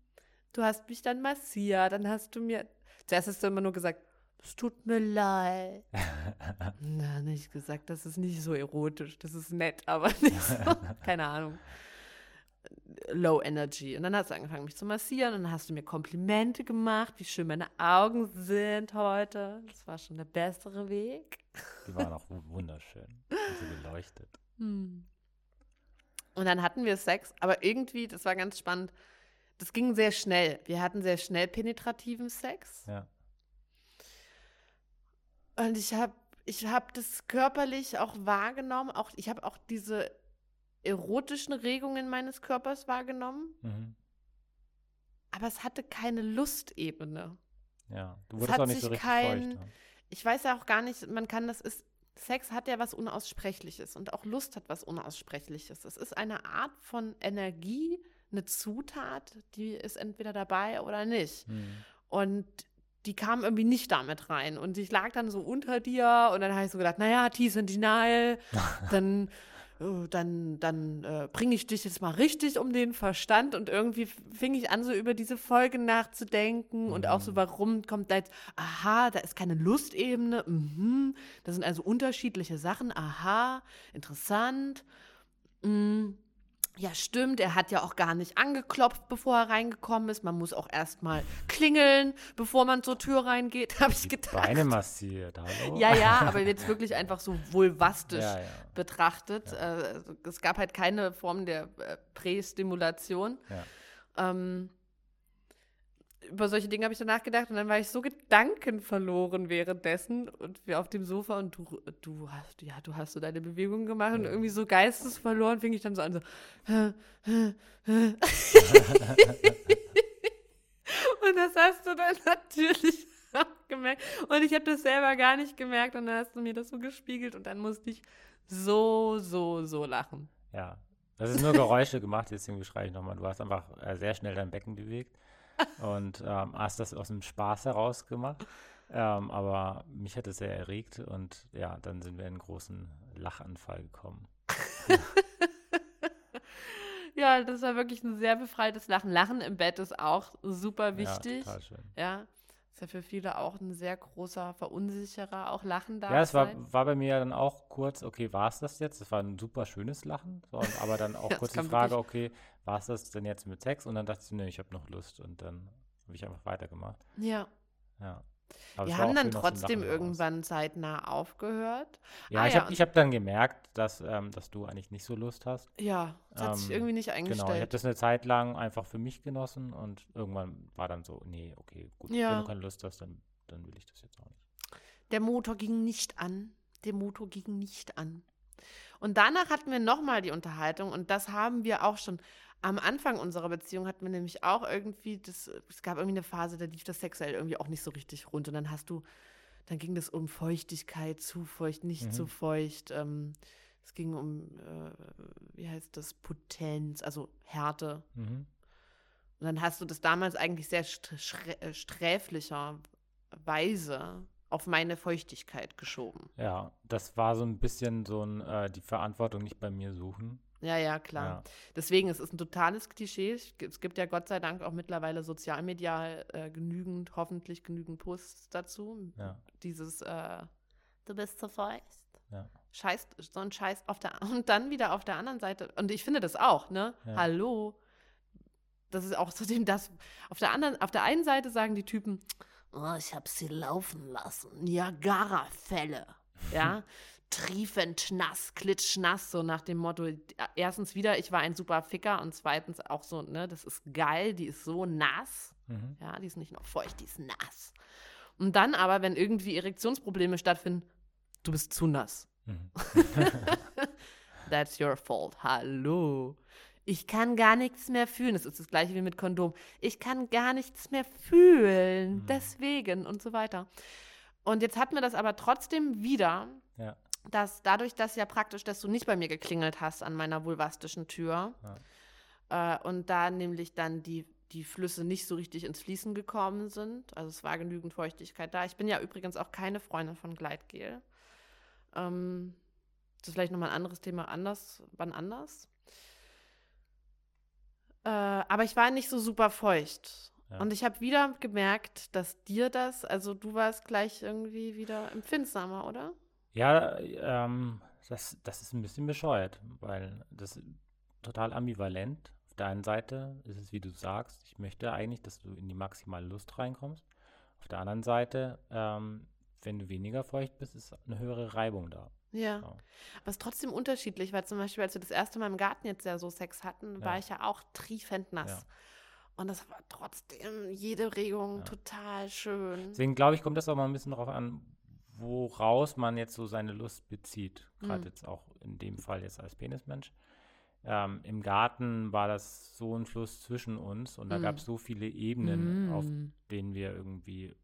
du hast mich dann massiert, dann hast du mir, zuerst hast du immer nur gesagt, es tut mir leid. [LAUGHS] Na, nicht gesagt, das ist nicht so erotisch, das ist nett, aber [LAUGHS] nicht so, keine Ahnung. Low Energy. Und dann hast du angefangen, mich zu massieren und dann hast du mir Komplimente gemacht, wie schön meine Augen sind heute. Das war schon der bessere Weg. Die waren auch wunderschön. Und so geleuchtet. Hm. Und dann hatten wir Sex, aber irgendwie, das war ganz spannend, das ging sehr schnell. Wir hatten sehr schnell penetrativen Sex. Ja. Und ich habe ich hab das körperlich auch wahrgenommen. Auch, ich habe auch diese erotischen Regungen meines Körpers wahrgenommen. Mhm. Aber es hatte keine Lustebene. Ja, du Es wurdest auch nicht sich so richtig kein- feucht. ne? Ich weiß ja auch gar nicht, man kann das ist. Sex hat ja was Unaussprechliches und auch Lust hat was Unaussprechliches. Es ist eine Art von Energie, eine Zutat, die ist entweder dabei oder nicht. Mhm. Und die kam irgendwie nicht damit rein. Und ich lag dann so unter dir und dann habe ich so gedacht, naja, Tease and Denial, [LAUGHS] dann, äh, dann, dann äh, bringe ich dich jetzt mal richtig um den Verstand. Und irgendwie fing ich an, so über diese Folge nachzudenken und auch so, Mhm. warum kommt da jetzt, aha, da ist keine Lustebene, mhm, das sind also unterschiedliche Sachen, aha, interessant. Mm. Ja, stimmt. Er hat ja auch gar nicht angeklopft, bevor er reingekommen ist. Man muss auch erstmal klingeln, bevor man zur Tür reingeht, [LAUGHS] habe ich gedacht. Beine massiert, hallo? Ja, ja, [LAUGHS] aber jetzt wirklich einfach so vulvastisch Ja, ja. betrachtet. Äh, also es gab halt keine Form der äh, Prästimulation. Ja. Ähm, über solche Dinge habe ich danach gedacht und dann war ich so gedankenverloren währenddessen und wir auf dem Sofa und du, du hast, ja, du hast so deine Bewegungen gemacht und irgendwie so geistesverloren fing ich dann so an, so. [LAUGHS] und das hast du dann natürlich [LAUGHS] auch gemerkt. Und ich habe das selber gar nicht gemerkt und dann hast du mir das so gespiegelt und dann musste ich so, so, so lachen. Ja. Das ist nur Geräusche gemacht, deswegen beschreibe ich nochmal. Du hast einfach äh, sehr schnell dein Becken bewegt und ähm, hast das aus dem Spaß heraus gemacht. Ähm, aber mich hat es sehr erregt und ja, dann sind wir in einen großen Lachanfall gekommen. [LAUGHS] Ja, das war wirklich ein sehr befreites Lachen. Lachen im Bett ist auch super wichtig. Ja, total schön. Ja, ist ja für viele auch ein sehr großer Verunsicherer, auch Lachen darf Ja, es war, war bei mir dann auch kurz, okay, war es das jetzt? Es war ein super schönes Lachen, so, und, aber dann [LAUGHS] auch Ja, kurz die Frage, okay, war es das denn jetzt mit Sex? Und dann dachte ich, nee, ich habe noch Lust und dann habe ich einfach weitergemacht. Ja, Ja. Aber wir haben dann schön trotzdem irgendwann zeitnah aufgehört. Ja, Ah ich ja, habe hab dann gemerkt, dass, ähm, dass du eigentlich nicht so Lust hast. Ja, es hat sich Ähm, irgendwie nicht Genau, ich habe eingestellt. das eine Zeit lang einfach für mich genossen und irgendwann war dann so, nee, okay, gut, Ja. wenn du keine Lust hast, dann, dann will ich das jetzt auch nicht. Der Motor ging nicht an. Der Motor ging nicht an. Und danach hatten wir nochmal die Unterhaltung und das haben wir auch schon am Anfang unserer Beziehung hatten wir nämlich auch irgendwie, das, es gab irgendwie eine Phase, da lief das sexuell irgendwie auch nicht so richtig rund und dann hast du, dann ging das um Feuchtigkeit, zu feucht, nicht Mhm. zu feucht. Ähm, es ging um, äh, wie heißt das, Potenz, also Härte. Mhm. Und dann hast du das damals eigentlich sehr äh, sträflicherweise auf meine Feuchtigkeit geschoben. Ja, das war so ein bisschen so ein, äh, die Verantwortung nicht bei mir suchen. Ja, ja, klar. Ja. Deswegen, es ist ein totales Klischee. Es gibt- ja Gott sei Dank auch mittlerweile sozialmedial äh, genügend, hoffentlich genügend Posts dazu. Ja. Dieses, äh, du bist zu feucht. Ja. Scheiß, so ein Scheiß auf der, [LAUGHS] und dann wieder auf der anderen Seite. Und ich finde das auch, ne? Ja. Hallo. Das ist auch zudem das, auf der anderen, auf der einen Seite sagen die Typen, oh, ich habe sie laufen lassen. Niagara-Fälle. [LAUGHS] Ja. Triefend nass, klitschnass, so nach dem Motto, erstens wieder, ich war ein super Ficker und zweitens auch so, ne, das ist geil, die ist so nass. Mhm. Ja, die ist nicht nur feucht, die ist nass. Und dann aber, wenn irgendwie Erektionsprobleme stattfinden, du bist zu nass. Mhm. [LAUGHS] [LAUGHS] That's your fault. Hallo. Ich kann gar nichts mehr fühlen. Das ist das gleiche wie mit Kondom. Ich kann gar nichts mehr fühlen. Mhm. Deswegen und so weiter. Und jetzt hatten wir das aber trotzdem wieder, Ja. Dass dadurch, dass ja praktisch, dass du nicht bei mir geklingelt hast an meiner vulvastischen Tür äh, und da nämlich dann die, die Flüsse nicht so richtig ins Fließen gekommen sind. Also es war genügend Feuchtigkeit da. Ich bin ja übrigens auch keine Freundin von Gleitgel. Ähm, das ist vielleicht nochmal ein anderes Thema anders, wann anders. Äh, aber ich war nicht so super feucht. Ja. Und ich habe wieder gemerkt, dass dir das, also du warst gleich irgendwie wieder empfindsamer, oder? Ja, ähm, das, das ist ein bisschen bescheuert, weil das ist total ambivalent. Auf der einen Seite ist es, wie du sagst, ich möchte eigentlich, dass du in die maximale Lust reinkommst. Auf der anderen Seite, ähm, wenn du weniger feucht bist, ist eine höhere Reibung da. Ja. Aber es ist trotzdem unterschiedlich, weil zum Beispiel, als wir das erste Mal im Garten jetzt ja so Sex hatten, ja. war ich ja auch triefend nass. Ja. Und das war trotzdem jede Regung ja. total schön. Deswegen glaube ich, kommt das auch mal ein bisschen darauf an, woraus man jetzt so seine Lust bezieht. Gerade mhm. jetzt auch in dem Fall jetzt als Penismensch. Ähm, Im Garten war das so ein Fluss zwischen uns und da mhm. gab es so viele Ebenen, mhm. auf denen wir irgendwie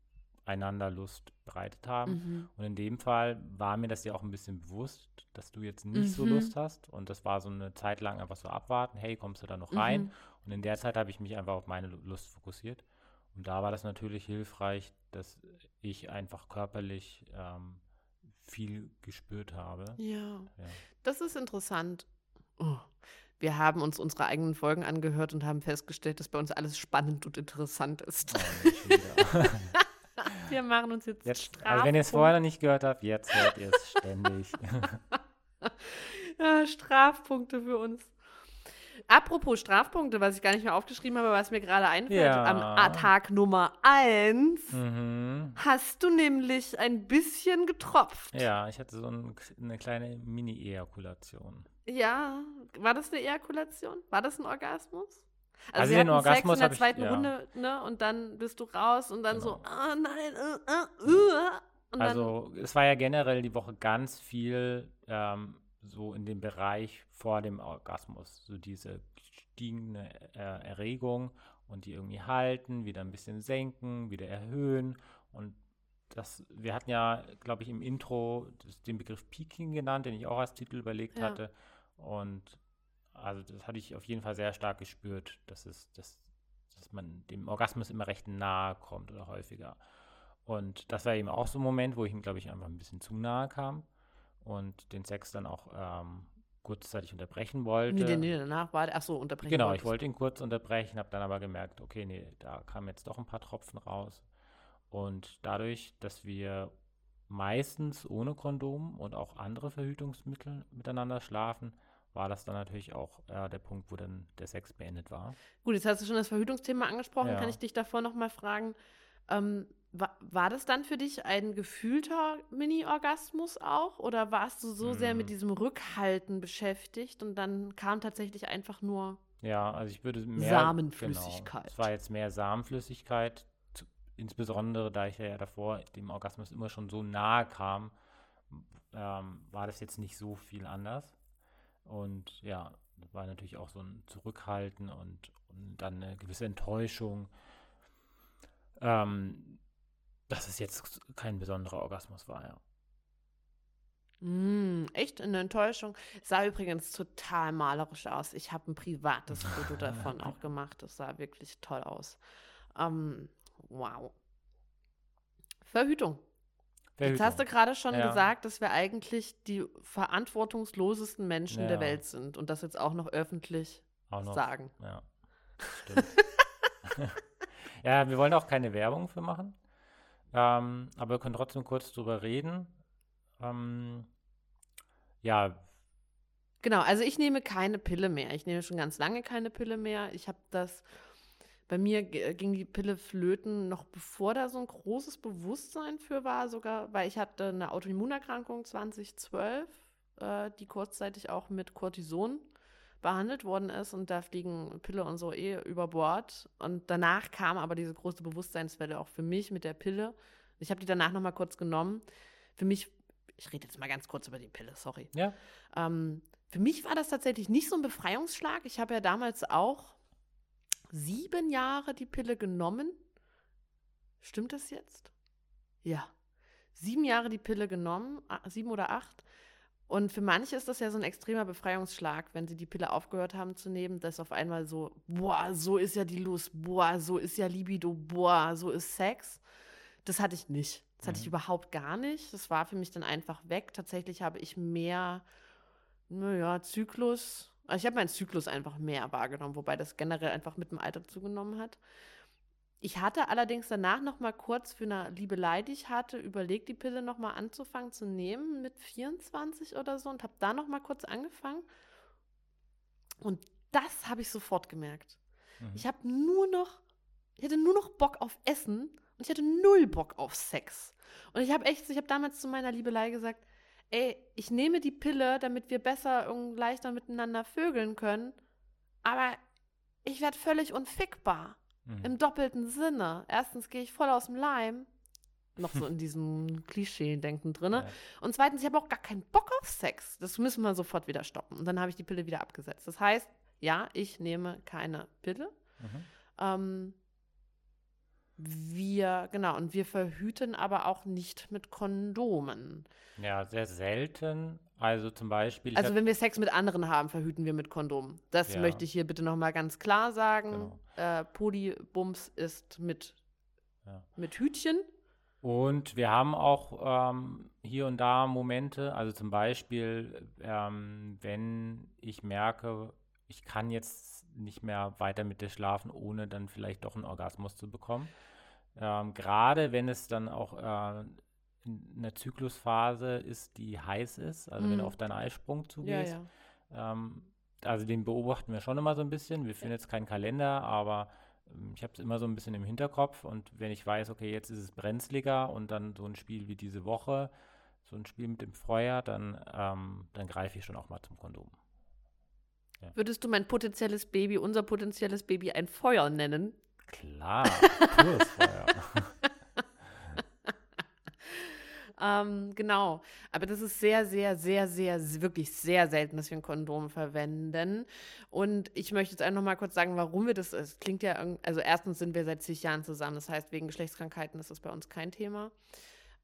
einander Lust bereitet haben. Mhm. Und in dem Fall war mir das ja auch ein bisschen bewusst, dass du jetzt nicht mhm. so Lust hast. Und das war so eine Zeit lang einfach so abwarten, hey, kommst du da noch rein? Mhm. Und in der Zeit habe ich mich einfach auf meine Lust fokussiert. Und da war das natürlich hilfreich, dass ich einfach körperlich ähm, viel gespürt habe. Ja. ja. Das ist interessant. Oh. Wir haben uns unsere eigenen Folgen angehört und haben festgestellt, dass bei uns alles spannend und interessant ist. Oh, [LAUGHS] Wir machen uns jetzt, jetzt Also wenn ihr es vorher noch nicht gehört habt, jetzt hört ihr es ständig. [LAUGHS] ja, Strafpunkte für uns. Apropos Strafpunkte, was ich gar nicht mehr aufgeschrieben habe, was mir gerade einfällt, ja. am Tag Nummer 1 mhm. hast du nämlich ein bisschen getropft. Ja, ich hatte so ein, eine kleine Mini-Ejakulation. Ja, war das eine Ejakulation? War das ein Orgasmus? Also, also den Orgasmus Sex in der zweiten ich, ja. Runde, ne? Und dann bist du raus und dann genau. so, ah nein, uh, uh, uh, Also es war ja generell die Woche ganz viel ähm, so in dem Bereich vor dem Orgasmus, so diese stiegende äh, Erregung und die irgendwie halten, wieder ein bisschen senken, wieder erhöhen und das, wir hatten ja, glaube ich, im Intro den Begriff Peaking genannt, den ich auch als Titel überlegt ja. hatte. Und also das hatte ich auf jeden Fall sehr stark gespürt, dass es, dass, dass man dem Orgasmus immer recht nahe kommt oder häufiger. Und das war eben auch so ein Moment, wo ich ihm, glaube ich, einfach ein bisschen zu nahe kam und den Sex dann auch ähm, kurzzeitig unterbrechen wollte. Nee, nee, danach war ach so, unterbrechen Genau, wolltest. ich wollte ihn kurz unterbrechen, habe dann aber gemerkt, okay, nee, da kamen jetzt doch ein paar Tropfen raus. Und dadurch, dass wir meistens ohne Kondom und auch andere Verhütungsmittel miteinander schlafen, war das dann natürlich auch äh, der Punkt, wo dann der Sex beendet war. Gut, jetzt hast du schon das Verhütungsthema angesprochen. Ja. Kann ich dich davor nochmal fragen, ähm, war, war das dann für dich ein gefühlter Mini-Orgasmus auch? Oder warst du so hm. sehr mit diesem Rückhalten beschäftigt und dann kam tatsächlich einfach nur ja, also ich würde mehr Samenflüssigkeit. Genau, es war jetzt mehr Samenflüssigkeit, insbesondere da ich ja davor dem Orgasmus immer schon so nahe kam, ähm, war das jetzt nicht so viel anders. Und ja, war natürlich auch so ein Zurückhalten und, und dann eine gewisse Enttäuschung, ähm, dass es jetzt kein besonderer Orgasmus war, ja. Mm, echt eine Enttäuschung. Sah übrigens total malerisch aus. Ich habe ein privates Foto davon [LAUGHS] auch gemacht. Das sah wirklich toll aus. Ähm, wow. Verhütung. Verhütung. Jetzt hast du gerade schon ja. gesagt, dass wir eigentlich die verantwortungslosesten Menschen ja. der Welt sind und das jetzt auch noch öffentlich auch noch, sagen. Ja, stimmt. [LAUGHS] [LAUGHS] ja, wir wollen auch keine Werbung für machen, ähm, aber wir können trotzdem kurz drüber reden. Ähm, ja. Genau, also ich nehme keine Pille mehr. Ich nehme schon ganz lange keine Pille mehr. Ich habe das bei mir äh, ging die Pille flöten, noch bevor da so ein großes Bewusstsein für war, sogar, weil ich hatte eine Autoimmunerkrankung 2012, äh, die kurzzeitig auch mit Cortison behandelt worden ist und da fliegen Pille und so eh über Bord. Und danach kam aber diese große Bewusstseinswelle auch für mich mit der Pille. Ich habe die danach noch mal kurz genommen. Für mich, ich rede jetzt mal ganz kurz über die Pille, sorry. Ja. Ähm, für mich war das tatsächlich nicht so ein Befreiungsschlag. Ich habe ja damals auch sieben Jahre die Pille genommen. Stimmt das jetzt? Ja. Sieben Jahre die Pille genommen, sieben oder acht. Und für manche ist das ja so ein extremer Befreiungsschlag, wenn sie die Pille aufgehört haben zu nehmen, dass auf einmal so, boah, so ist ja die Lust, boah, so ist ja Libido, boah, so ist Sex. Das hatte ich nicht. Das hatte mhm. ich überhaupt gar nicht. Das war für mich dann einfach weg. Tatsächlich habe ich mehr, naja, Zyklus, also ich habe meinen Zyklus einfach mehr wahrgenommen, wobei das generell einfach mit dem Alter zugenommen hat. Ich hatte allerdings danach noch mal kurz für eine Liebelei, die ich hatte, überlegt, die Pille noch mal anzufangen zu nehmen mit 24 oder so und habe da noch mal kurz angefangen. Und das habe ich sofort gemerkt. Mhm. Ich habe nur noch, ich hatte nur noch Bock auf Essen und ich hatte null Bock auf Sex. Und ich habe echt, ich habe damals zu meiner Liebelei gesagt, ey, ich nehme die Pille, damit wir besser und leichter miteinander vögeln können, aber ich werde völlig unfickbar. Mhm. Im doppelten Sinne. Erstens gehe ich voll aus dem Leim. Noch so in diesem [LAUGHS] Klischee-Denken drin. Ja. Und zweitens, ich habe auch gar keinen Bock auf Sex. Das müssen wir sofort wieder stoppen. Und dann habe ich die Pille wieder abgesetzt. Das heißt, ja, ich nehme keine Pille. Mhm. Ähm, wir, genau, und wir verhüten aber auch nicht mit Kondomen. Ja, sehr selten. Also zum Beispiel. Also wenn wir Sex mit anderen haben, verhüten wir mit Kondomen. Das Ja. möchte ich hier bitte nochmal ganz klar sagen. Genau. Äh, Polybums ist mit, Ja. mit Hütchen. Und wir haben auch ähm, hier und da Momente, also zum Beispiel, ähm, wenn ich merke, ich kann jetzt nicht mehr weiter mit dir schlafen, ohne dann vielleicht doch einen Orgasmus zu bekommen. Ähm, Gerade wenn es dann auch äh, in einer Zyklusphase ist, die heiß ist, also wenn Mhm. du auf deinen Eisprung Ja, zugehst. ja. Ähm, also den beobachten wir schon immer so ein bisschen. Wir führen jetzt keinen Kalender, aber ähm, ich habe es immer so ein bisschen im Hinterkopf. Und wenn ich weiß, okay, jetzt ist es brenzliger und dann so ein Spiel wie diese Woche, so ein Spiel mit dem Feuer, dann, ähm, dann greife ich schon auch mal zum Kondom. Würdest du mein potenzielles Baby, unser potenzielles Baby ein Feuer nennen? Klar, pures Feuer. [LAUGHS] Ähm, genau. Aber das ist sehr, sehr, sehr, sehr, wirklich sehr selten, dass wir ein Kondom verwenden. Und ich möchte jetzt einfach mal kurz sagen, warum wir das. Es klingt ja, also erstens sind wir seit zig Jahren zusammen. Das heißt, wegen Geschlechtskrankheiten ist das bei uns kein Thema.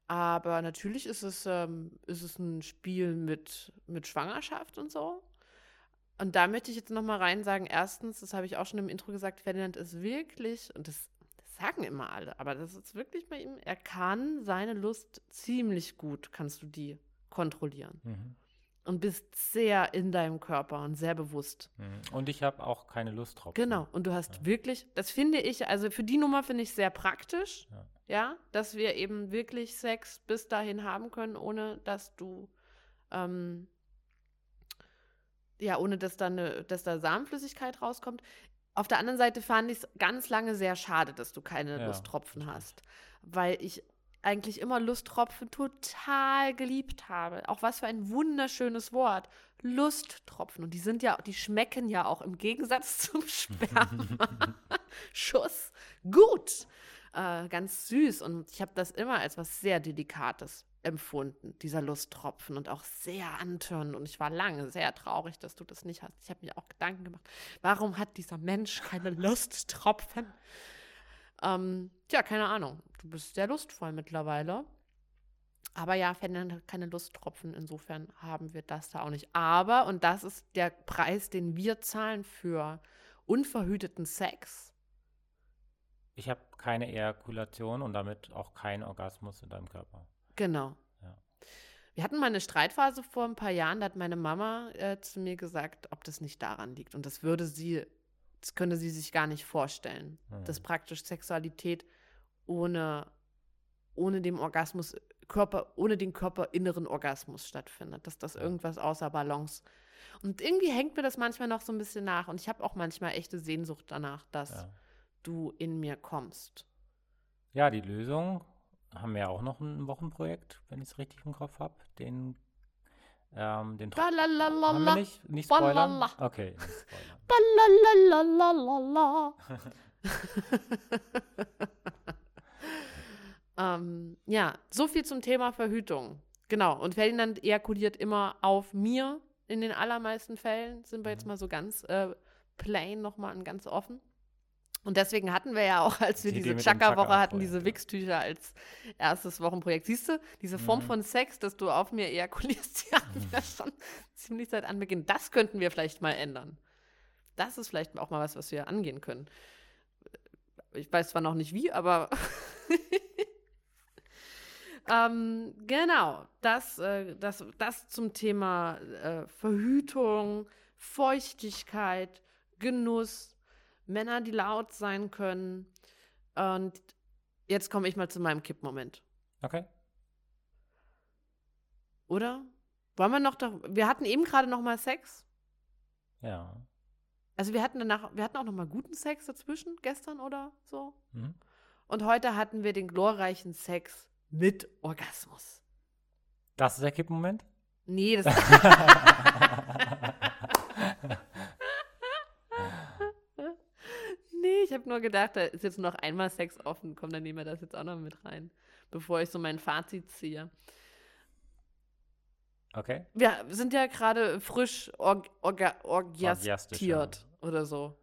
Aber natürlich ist es, ähm, ist es ein Spiel mit, mit Schwangerschaft und so. Und da möchte ich jetzt noch mal rein sagen, erstens, das habe ich auch schon im Intro gesagt, Ferdinand ist wirklich, und das sagen immer alle, aber das ist wirklich bei ihm, er kann seine Lust ziemlich gut, kannst du die kontrollieren. Mhm. Und bist sehr in deinem Körper und sehr bewusst. Mhm. Und ich habe auch keine Lust drauf. Genau. Und du hast Ja. wirklich, das finde ich, also für die Nummer finde ich sehr praktisch, Ja. ja, dass wir eben wirklich Sex bis dahin haben können, ohne dass du, ähm, ja, ohne dass da, eine, dass da Samenflüssigkeit rauskommt. Auf der anderen Seite fand ich es ganz lange sehr schade, dass du keine Ja, Lusttropfen hast, weil ich eigentlich immer Lusttropfen total geliebt habe. Auch was für ein wunderschönes Wort. Lusttropfen. Und die sind ja, die schmecken ja auch im Gegensatz [LAUGHS] zum Sperma. [LAUGHS] Schuss. Gut. Äh, ganz süß. Und ich habe das immer als was sehr Delikates empfunden, dieser Lusttropfen und auch sehr antörnend. Und ich war lange sehr traurig, dass du das nicht hast. Ich habe mir auch Gedanken gemacht, warum hat dieser Mensch keine [LAUGHS] Lusttropfen? Ähm, tja, keine Ahnung. Du bist sehr lustvoll mittlerweile. Aber ja, Ferdinand hat keine Lusttropfen. Insofern haben wir das da auch nicht. Aber, und das ist der Preis, den wir zahlen für unverhüteten Sex. Ich habe keine Ejakulation und damit auch keinen Orgasmus in deinem Körper. Genau. Ja. Wir hatten mal eine Streitphase vor ein paar Jahren, da hat meine Mama äh, zu mir gesagt, ob das nicht daran liegt. Und das würde sie, das könnte sie sich gar nicht vorstellen, Mhm. dass praktisch Sexualität ohne, ohne dem Orgasmus, Körper, ohne den körperinneren Orgasmus stattfindet, dass das irgendwas außer Balance. Und irgendwie hängt mir das manchmal noch so ein bisschen nach. Und ich habe auch manchmal echte Sehnsucht danach, dass Ja. Du in mir kommst. Ja, die Lösung haben wir auch noch ein Wochenprojekt, wenn ich es richtig im Kopf habe. Den, ähm, den Tro- haben wir nicht, nicht spoilern? Okay, nicht spoilern. [LAUGHS] [LAUGHS] Ähm, ja, so viel zum Thema Verhütung. Genau. Und Ferdinand ejakuliert immer auf mir. In den allermeisten Fällen sind wir jetzt Mhm. mal so ganz äh, plain nochmal und ganz offen. Und deswegen hatten wir ja auch, [LAUGHS] als wir Die diese Chaka-Woche hatten, diese. Wichstücher als erstes Wochenprojekt. Siehst du, diese Form Mhm. von Sex, dass du auf mir ejakulierst, [LAUGHS] die hatten wir schon ziemlich seit Anbeginn. Das könnten wir vielleicht mal ändern. Das ist vielleicht auch mal was, was wir angehen können. Ich weiß zwar noch nicht wie, aber [LAUGHS] ähm, genau, das, äh, das, das zum Thema äh, Verhütung, Feuchtigkeit, Genuss, Männer, die laut sein können. Und jetzt komme ich mal zu meinem Kippmoment, Okay. oder? Wollen wir noch, doch, wir hatten eben gerade noch mal Sex. Ja. Also wir hatten danach, wir hatten auch noch mal guten Sex dazwischen, gestern oder so. Mhm. Und heute hatten wir den glorreichen Sex mit Orgasmus. Das ist der Kippmoment? Nee, das [LAUGHS] [LAUGHS] habe nur gedacht, da ist jetzt noch einmal Sex offen. Komm, dann nehmen wir das jetzt auch noch mit rein, bevor ich so mein Fazit ziehe. Okay. Wir sind ja gerade frisch org orga orgiastiert oder so.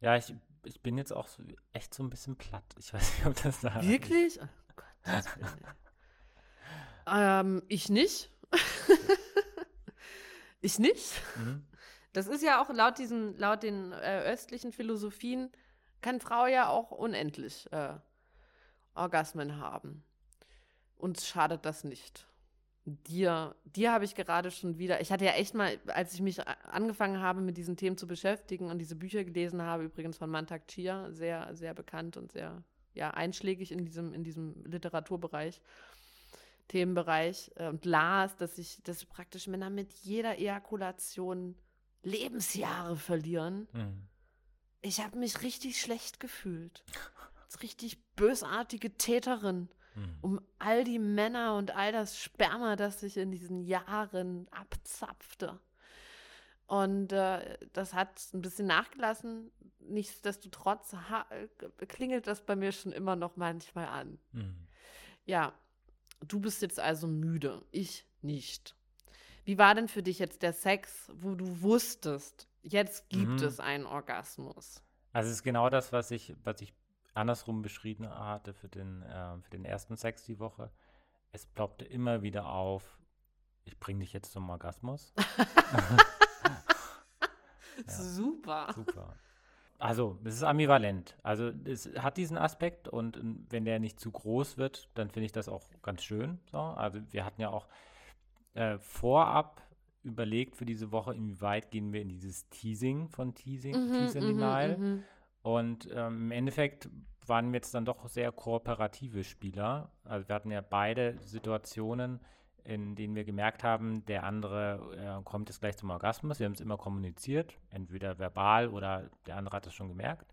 Ja, ich, ich bin jetzt auch so, echt so ein bisschen platt. Ich weiß nicht, ob das da. Wirklich? Oh Gott. [LAUGHS] ähm, ich nicht. [LAUGHS] ich nicht. Mhm. Das ist ja auch laut diesen, laut den äh, östlichen Philosophien, kann Frau ja auch unendlich äh, Orgasmen haben. Uns schadet das nicht. Dir, dir habe ich gerade schon wieder, ich hatte ja echt mal, als ich mich angefangen habe, mit diesen Themen zu beschäftigen und diese Bücher gelesen habe, übrigens von Mantak Chia, sehr, sehr bekannt und sehr ja, einschlägig in diesem, in diesem Literaturbereich, Themenbereich, äh, und las, dass ich, dass praktisch Männer mit jeder Ejakulation Lebensjahre verlieren. Mhm. Ich habe mich richtig schlecht gefühlt. Als richtig bösartige Täterin Mhm. um all die Männer und all das Sperma, das sich in diesen Jahren abzapfte. Und äh, das hat ein bisschen nachgelassen. Nichtsdestotrotz klingelt das bei mir schon immer noch manchmal an. Mhm. Ja, du bist jetzt also müde, ich nicht. Wie war denn für dich jetzt der Sex, wo du wusstest, jetzt gibt Mhm. es einen Orgasmus? Also es ist genau das, was ich, was ich andersrum beschrieben hatte für den, äh, für den ersten Sex die Woche. Es ploppte immer wieder auf, ich bringe dich jetzt zum Orgasmus. [LAUGHS] Ja. Super. Super. Also, es ist ambivalent. Also, es hat diesen Aspekt und äh, wenn der nicht zu groß wird, dann finde ich das auch ganz schön. So. Also, wir hatten ja auch äh, vorab überlegt für diese Woche, inwieweit gehen wir in dieses Teasing von Teasing, Mhm, Teasing mhm, Denial. mhm. Und ähm, im Endeffekt waren wir jetzt dann doch sehr kooperative Spieler. Also wir hatten ja beide Situationen, in denen wir gemerkt haben, der andere äh, kommt jetzt gleich zum Orgasmus. Wir haben es immer kommuniziert, entweder verbal oder der andere hat es schon gemerkt.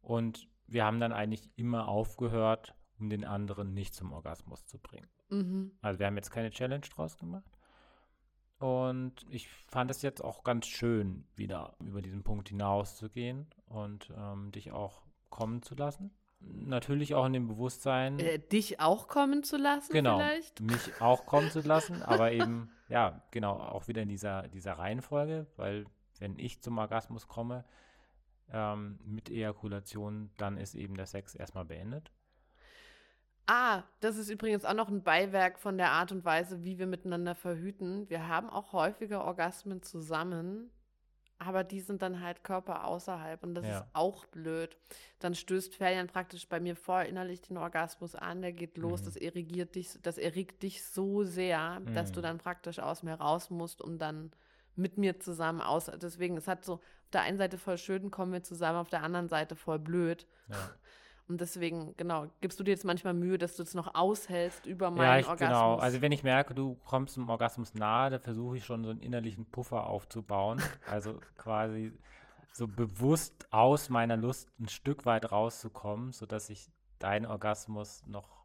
Und wir haben dann eigentlich immer aufgehört, um den anderen nicht zum Orgasmus zu bringen. Mhm. Also wir haben jetzt keine Challenge draus gemacht. Und ich fand es jetzt auch ganz schön, wieder über diesen Punkt hinauszugehen und ähm, dich auch kommen zu lassen. Natürlich auch in dem Bewusstsein, Äh, dich auch kommen zu lassen genau, vielleicht? mich auch kommen zu lassen, [LAUGHS] aber eben, ja, genau, auch wieder in dieser, dieser Reihenfolge, weil wenn ich zum Orgasmus komme ähm, mit Ejakulation, dann ist eben der Sex erstmal beendet. Ah, das ist übrigens auch noch ein Beiwerk von der Art und Weise, wie wir miteinander verhüten. Wir haben auch häufiger Orgasmen zusammen, aber die sind dann halt Körper außerhalb und das Ja. ist auch blöd. Dann stößt Ferian praktisch bei mir vor innerlich den Orgasmus an, der geht los, Mhm. das erregiert dich, das erregt dich so sehr, dass du Mhm. dann praktisch aus mir raus musst, um dann mit mir zusammen aus. Deswegen, es hat so auf der einen Seite voll schön, kommen wir zusammen, auf der anderen Seite voll blöd. Ja. [LAUGHS] Und deswegen, genau, gibst du dir jetzt manchmal Mühe, dass du es noch aushältst über meinen Ja, ich, Orgasmus. genau. Also wenn ich merke, du kommst zum Orgasmus nahe, dann versuche ich schon so einen innerlichen Puffer aufzubauen. [LAUGHS] Also quasi so bewusst aus meiner Lust ein Stück weit rauszukommen, sodass ich deinen Orgasmus noch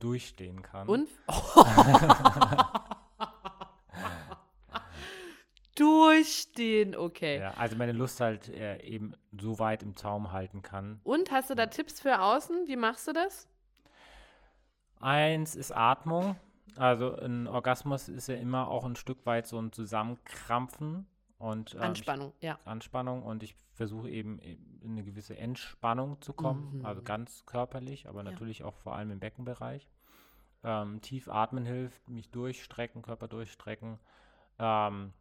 durchstehen kann. Und? [LAUGHS] [LAUGHS] Durchstehen, okay. Ja, also meine Lust halt äh, eben so weit im Zaum halten kann. Und hast du da Tipps für außen? Wie machst du das? Eins ist Atmung. Also ein Orgasmus ist ja immer auch ein Stück weit so ein Zusammenkrampfen und ähm, ich- Anspannung, ja. Anspannung und ich versuche eben in eine gewisse Entspannung zu kommen, Mhm. also ganz körperlich, aber Ja. natürlich auch vor allem im Beckenbereich. Ähm, tief atmen hilft, mich durchstrecken, Körper durchstrecken. Ähm,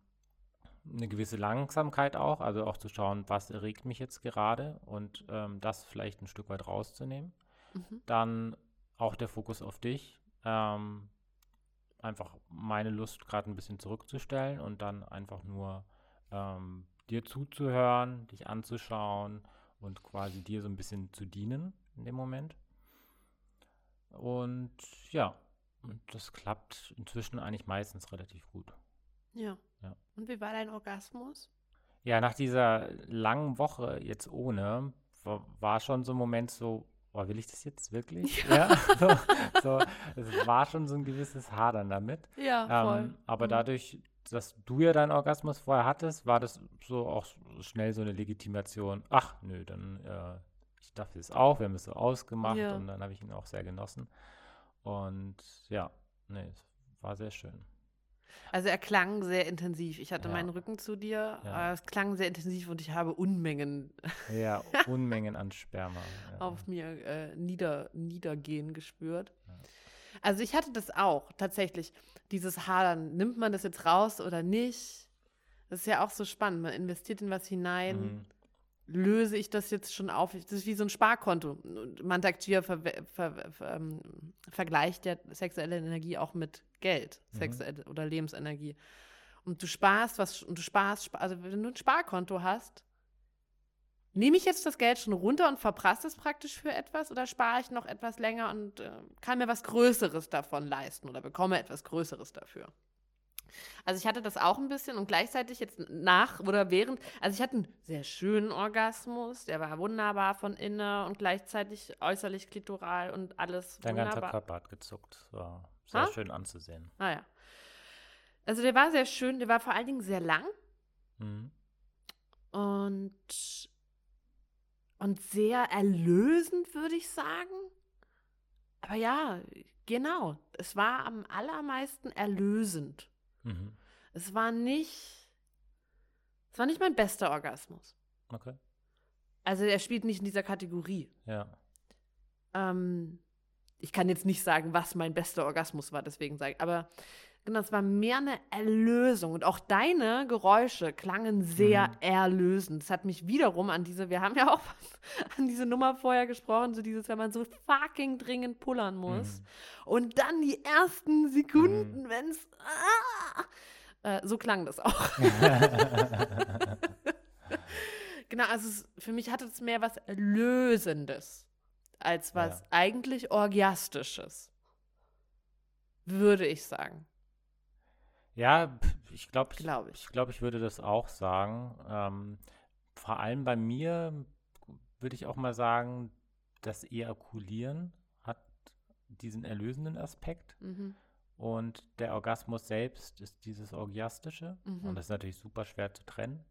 eine gewisse Langsamkeit auch, also auch zu schauen, was erregt mich jetzt gerade und ähm, das vielleicht ein Stück weit rauszunehmen. Mhm. Dann auch der Fokus auf dich. Ähm, einfach meine Lust gerade ein bisschen zurückzustellen und dann einfach nur ähm, dir zuzuhören, dich anzuschauen und quasi dir so ein bisschen zu dienen in dem Moment. Und ja, das klappt inzwischen eigentlich meistens relativ gut. Ja. Ja. Und wie war dein Orgasmus? Ja, nach dieser langen Woche jetzt ohne, war, schon so ein Moment so, oh, will ich das jetzt wirklich? [LAUGHS] Ja. ja so, so, es war schon so ein gewisses Hadern damit. Ja, voll. Ähm, aber mhm. dadurch, dass du ja deinen Orgasmus vorher hattest, war das so auch schnell so eine Legitimation. Ach, nö, dann äh, ich dachte es auch, wir haben es so ausgemacht ja. und dann habe ich ihn auch sehr genossen. Und ja, nee, es war sehr schön. Also er klang sehr intensiv. Ich hatte ja. meinen Rücken zu dir. Ja. Es klang sehr intensiv und ich habe Unmengen. [LAUGHS] Ja, Unmengen an Sperma. Ja. auf mir äh, nieder, niedergehen gespürt. Also ich hatte das auch tatsächlich. Dieses Hadern, nimmt man das jetzt raus oder nicht? Das ist ja auch so spannend. Man investiert in was hinein. Mhm löse ich das jetzt schon auf? Das ist wie so ein Sparkonto. Mantak ver, ver, ver, ähm, vergleicht ja sexuelle Energie auch mit Geld, mhm. sexuelle oder Lebensenergie. Und du sparst was, und du sparst, also wenn du ein Sparkonto hast, nehme ich jetzt das Geld schon runter und verprasse es praktisch für etwas oder spare ich noch etwas länger und äh, kann mir was Größeres davon leisten oder bekomme etwas Größeres dafür? Also ich hatte das auch ein bisschen und gleichzeitig jetzt nach oder während, also ich hatte einen sehr schönen Orgasmus, der war wunderbar von innen und gleichzeitig äußerlich klitoral und alles Dein wunderbar. ganzer Körper hat gezuckt, war sehr ha? schön anzusehen. Ah ja. Also der war sehr schön, der war vor allen Dingen sehr lang mhm. und, und sehr erlösend, würde ich sagen. Aber ja, genau, es war am allermeisten erlösend. Mhm. Es war nicht, es war nicht mein bester Orgasmus. Okay. Also er spielt nicht in dieser Kategorie. Ja. Ähm, ich kann jetzt nicht sagen, was mein bester Orgasmus war, deswegen sage ich, aber genau, es war mehr eine Erlösung. Und auch deine Geräusche klangen sehr mhm. erlösend. Das hat mich wiederum an diese, wir haben ja auch [LAUGHS] an diese Nummer vorher gesprochen, so dieses, wenn man so fucking dringend pullern muss. Mhm. Und dann die ersten Sekunden, mhm. wenn es. Ah, äh, so klang das auch. [LAUGHS] [LAUGHS] genau, also es, für mich hatte es mehr was Lösendes als was ja. eigentlich Orgiastisches. Würde ich sagen. Ja, ich glaube, glaub ich. ich, glaub, ich würde das auch sagen. Ähm, vor allem bei mir würde ich auch mal sagen, das Ejakulieren hat diesen erlösenden Aspekt. Mhm. Und der Orgasmus selbst ist dieses Orgiastische. Mhm. Und das ist natürlich super schwer zu trennen.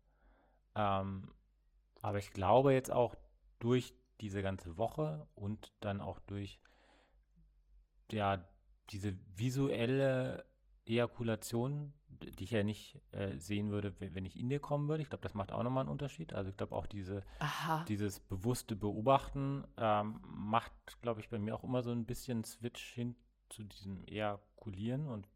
Ähm, aber ich glaube jetzt auch durch diese ganze Woche und dann auch durch ja, diese visuelle Ejakulation, die ich ja nicht äh, sehen würde, wenn ich in dir kommen würde. Ich glaube, das macht auch nochmal einen Unterschied. Also ich glaube auch diese, dieses bewusste Beobachten ähm, macht, glaube ich, bei mir auch immer so ein bisschen Switch hin zu diesem Ejakulieren und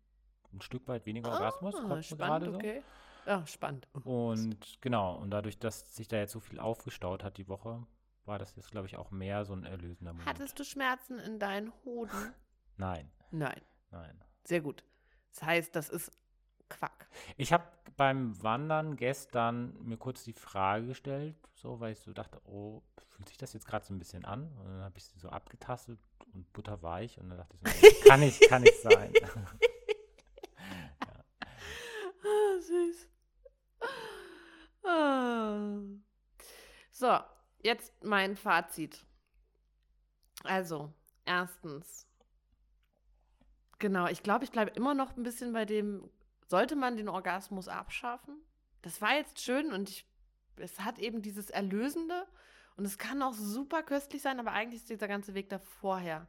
ein Stück weit weniger ah, Orgasmus. Spannend, okay. So. Ja, spannend. Und genau, und dadurch, dass sich da jetzt so viel aufgestaut hat die Woche, war das jetzt, glaube ich, auch mehr so ein erlösender Moment. Hattest du Schmerzen in deinen Hoden? Nein. Nein. Nein. Sehr gut. Das heißt, das ist Quack. Ich habe beim Wandern gestern mir kurz die Frage gestellt, so, weil ich so dachte, oh, fühlt sich das jetzt gerade so ein bisschen an? Und dann habe ich sie so abgetastet und butterweich und dann dachte ich so, kann nicht, kann nicht sein. [LAUGHS] ja. oh, süß. Oh. So, jetzt mein Fazit. Also, erstens, genau, ich glaube, ich bleibe immer noch ein bisschen bei dem, sollte man den Orgasmus abschaffen? Das war jetzt schön und ich, es hat eben dieses Erlösende und es kann auch super köstlich sein, aber eigentlich ist dieser ganze Weg da vorher.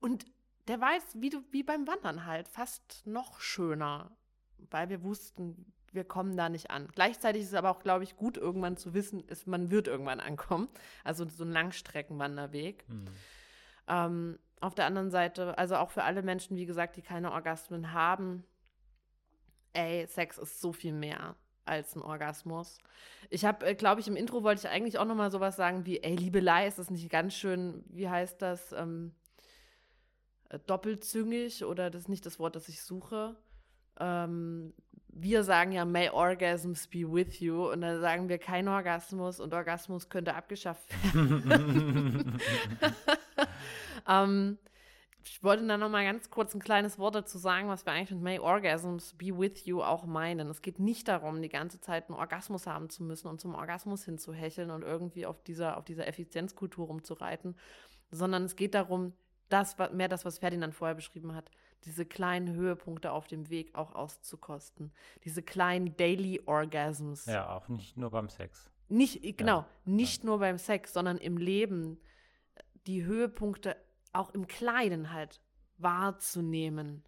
Und der war jetzt, wie, du, wie beim Wandern halt, fast noch schöner, weil wir wussten, wir kommen da nicht an. Gleichzeitig ist es aber auch, glaube ich, gut, irgendwann zu wissen, ist, man wird irgendwann ankommen. Also so ein Langstreckenwanderweg. Mhm. Ähm, auf der anderen Seite, also auch für alle Menschen, wie gesagt, die keine Orgasmen haben, ey, Sex ist so viel mehr als ein Orgasmus. Ich habe, äh, glaube ich, im Intro wollte ich eigentlich auch noch mal sowas sagen wie, ey, Liebelei, ist das nicht ganz schön, wie heißt das, ähm, äh, doppelzüngig oder das ist nicht das Wort, das ich suche. Ähm, wir sagen ja, may orgasms be with you und dann sagen wir kein Orgasmus und Orgasmus könnte abgeschafft werden. [LAUGHS] [LAUGHS] ähm, ich wollte da noch mal ganz kurz ein kleines Wort dazu sagen, was wir eigentlich mit May Orgasms Be With You auch meinen. Es geht nicht darum, die ganze Zeit einen Orgasmus haben zu müssen und zum Orgasmus hinzuhecheln und irgendwie auf dieser, auf dieser Effizienzkultur rumzureiten, sondern es geht darum, das, mehr das, was Ferdinand vorher beschrieben hat, diese kleinen Höhepunkte auf dem Weg auch auszukosten. Diese kleinen Daily Orgasms. Ja, auch nicht nur beim Sex. Nicht, genau, ja. nicht ja. nur beim Sex, sondern im Leben die Höhepunkte auch im Kleinen halt wahrzunehmen.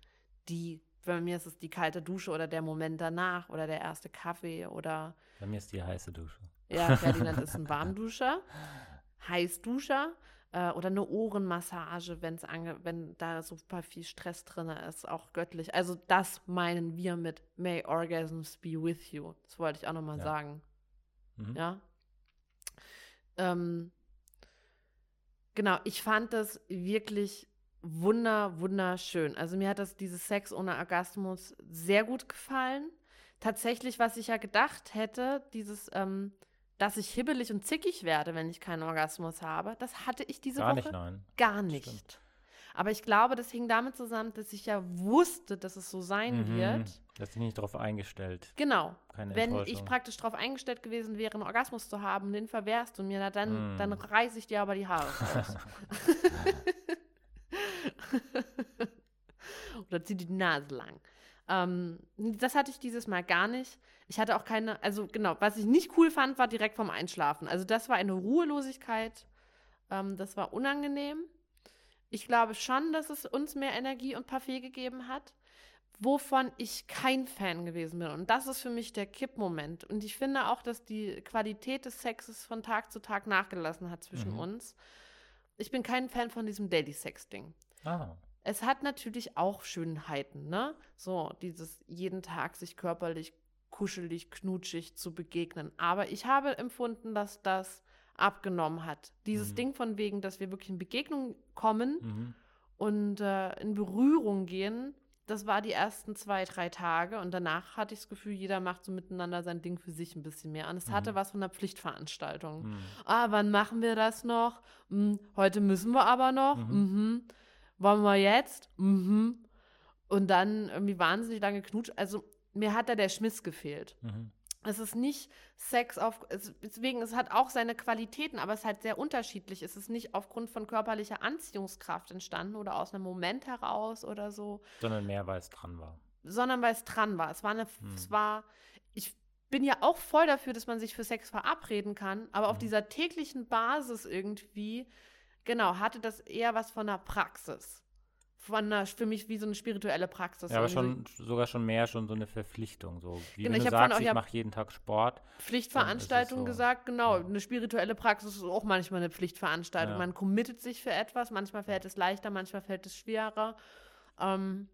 Die, bei mir ist es die kalte Dusche oder der Moment danach oder der erste Kaffee oder. Bei mir ist die heiße Dusche. Ja, Ferdinand ist ein Warmduscher, [LAUGHS] Heißduscher äh, oder eine Ohrenmassage, wenn's ange wenn da super viel Stress drin ist, auch göttlich. Also das meinen wir mit May Orgasms be with you. Das wollte ich auch nochmal ja. sagen. Mhm. Ja. Ähm, Genau, ich fand das wirklich wunder, wunderschön. Also mir hat das, dieses Sex ohne Orgasmus sehr gut gefallen. Tatsächlich, was ich ja gedacht hätte, dieses, ähm, dass ich hibbelig und zickig werde, wenn ich keinen Orgasmus habe, das hatte ich diese gar Woche nicht, nein. gar nicht. Stimmt. Aber ich glaube, das hing damit zusammen, dass ich ja wusste, dass es so sein mhm. wird. Dass dich nicht darauf eingestellt. Genau. Keine Wenn ich praktisch darauf eingestellt gewesen wäre, einen Orgasmus zu haben, den verwehrst du mir, na, dann, mm. dann reiße ich dir aber die Haare raus. [LAUGHS] [LAUGHS] Oder zieh die Nase lang. Ähm, das hatte ich dieses Mal gar nicht. Ich hatte auch keine, also genau, was ich nicht cool fand, war direkt vom Einschlafen. Also das war eine Ruhelosigkeit. Ähm, das war unangenehm. Ich glaube schon, dass es uns mehr Energie und Parfait gegeben hat, wovon ich kein Fan gewesen bin. Und das ist für mich der Kippmoment. Und ich finde auch, dass die Qualität des Sexes von Tag zu Tag nachgelassen hat zwischen mhm. uns. Ich bin kein Fan von diesem Daily-Sex-Ding. Ah. Es hat natürlich auch Schönheiten, ne? So, dieses jeden Tag sich körperlich kuschelig, knutschig zu begegnen. Aber ich habe empfunden, dass das abgenommen hat. Dieses mhm. Ding von wegen, dass wir wirklich in Begegnung kommen mhm. und äh, in Berührung gehen, das war die ersten zwei, drei Tage und danach hatte ich das Gefühl, jeder macht so miteinander sein Ding für sich ein bisschen mehr. Und es mhm. hatte was von einer Pflichtveranstaltung. Mhm. Ah, wann machen wir das noch? Hm, heute müssen wir aber noch. Mhm. mhm. Wollen wir jetzt? Mhm. Und dann irgendwie wahnsinnig lange Knutsch. Also mir hat da der Schmiss gefehlt. Es ist nicht Sex auf, es, deswegen, es hat auch seine Qualitäten, aber es ist halt sehr unterschiedlich. Es ist nicht aufgrund von körperlicher Anziehungskraft entstanden oder aus einem Moment heraus oder so. Sondern mehr, weil es dran war. Sondern weil es dran war. Es war eine, hm. es war, ich bin ja auch voll dafür, dass man sich für Sex verabreden kann, aber hm. auf dieser täglichen Basis irgendwie, genau, hatte das eher was von einer Praxis einer, für mich wie so eine spirituelle Praxis. Ja, aber schon sogar schon mehr schon so eine Verpflichtung. So wie genau, wenn du sagst, ich mache jeden Tag Sport. Pflichtveranstaltung so, gesagt, genau. Ja. Eine spirituelle Praxis ist auch manchmal eine Pflichtveranstaltung. Ja. Man committet sich für etwas, manchmal fällt es leichter, manchmal fällt es schwerer. Ähm,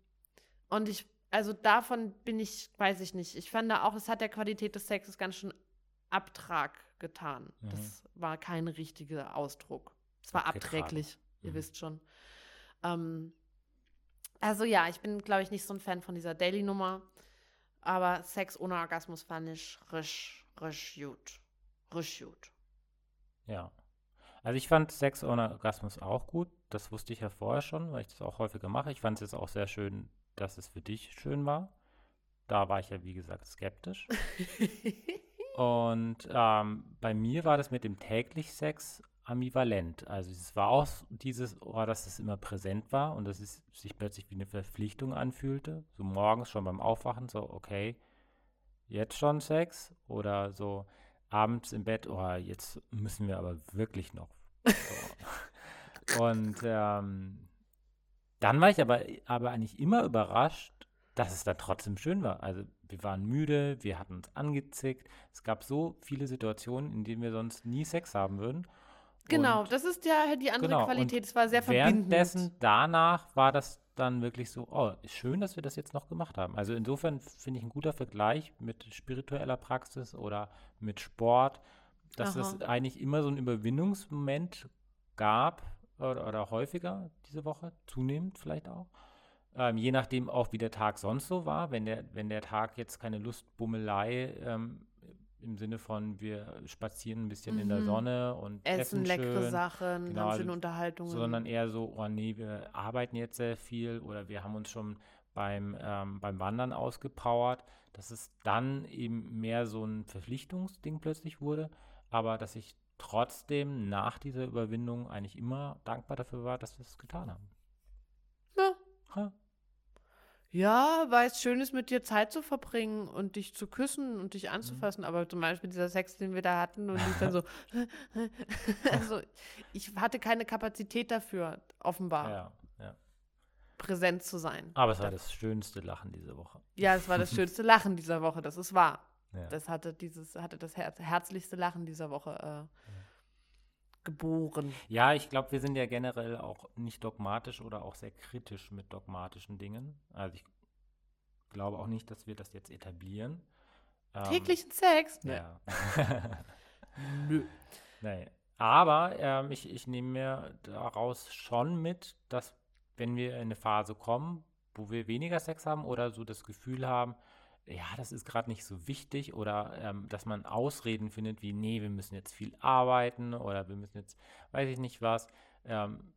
und ich, also davon bin ich, weiß ich nicht. Ich fand da auch, es hat der Qualität des Sexes ganz schön Abtrag getan. Mhm. Das war kein richtiger Ausdruck. Es war abträglich, ihr mhm. wisst schon. Ähm, also ja, ich bin, glaube ich, nicht so ein Fan von dieser Daily-Nummer. Aber Sex ohne Orgasmus fand ich risch, risch gut. Risch gut. Ja. Also ich fand Sex ohne Orgasmus auch gut. Das wusste ich ja vorher schon, weil ich das auch häufiger mache. Ich fand es jetzt auch sehr schön, dass es für dich schön war. Da war ich ja, wie gesagt, skeptisch. [LAUGHS] Und ähm, bei mir war das mit dem täglich Sex ambivalent. Also es war auch dieses, oh, dass es immer präsent war und dass es sich plötzlich wie eine Verpflichtung anfühlte. So morgens schon beim Aufwachen, so, okay, jetzt schon Sex oder so abends im Bett, oh, jetzt müssen wir aber wirklich noch. So. [LAUGHS] und ähm, dann war ich aber, aber eigentlich immer überrascht, dass es da trotzdem schön war. Also wir waren müde, wir hatten uns angezickt. Es gab so viele Situationen, in denen wir sonst nie Sex haben würden. Genau, das ist ja die andere genau, Qualität. Es war sehr verbindend. Währenddessen danach war das dann wirklich so, oh, ist schön, dass wir das jetzt noch gemacht haben. Also insofern finde ich ein guter Vergleich mit spiritueller Praxis oder mit Sport, dass Aha. es eigentlich immer so einen Überwindungsmoment gab oder, oder häufiger diese Woche, zunehmend vielleicht auch. Ähm, je nachdem auch, wie der Tag sonst so war. Wenn der, wenn der Tag jetzt keine Lustbummelei ähm, im Sinne von, wir spazieren ein bisschen in der Mhm. Sonne und Essen essen leckere schön, Sachen, Genau, haben also schöne Unterhaltungen. sondern eher so, oh nee, wir arbeiten jetzt sehr viel oder wir haben uns schon beim, ähm, beim Wandern ausgepowert, dass es dann eben mehr so ein Verpflichtungsding plötzlich wurde, aber dass ich trotzdem nach dieser Überwindung eigentlich immer dankbar dafür war, dass wir es getan haben. Ja. Ha. Ja, weil es schön ist, mit dir Zeit zu verbringen und dich zu küssen und dich anzufassen. Aber zum Beispiel dieser Sex, den wir da hatten und ich dann so, [LAUGHS] also ich hatte keine Kapazität dafür, offenbar Ja, ja. präsent zu sein. Aber es war das schönste Lachen diese Woche. Ja, es war das schönste Lachen dieser Woche, das ist wahr. Ja. Das hatte dieses, hatte das herz herzlichste Lachen dieser Woche äh, geboren. Ja, ich glaube, wir sind ja generell auch nicht dogmatisch oder auch sehr kritisch mit dogmatischen Dingen. Also ich glaube auch nicht, dass wir das jetzt etablieren. Ähm, Täglichen Sex? Ja. [LAUGHS] Nö. nee. Aber ähm, ich, ich nehme mir daraus schon mit, dass wenn wir in eine Phase kommen, wo wir weniger Sex haben oder so das Gefühl haben, ja, das ist gerade nicht so wichtig oder ähm, dass man Ausreden findet wie, nee, wir müssen jetzt viel arbeiten oder wir müssen jetzt, weiß ich nicht was, ähm,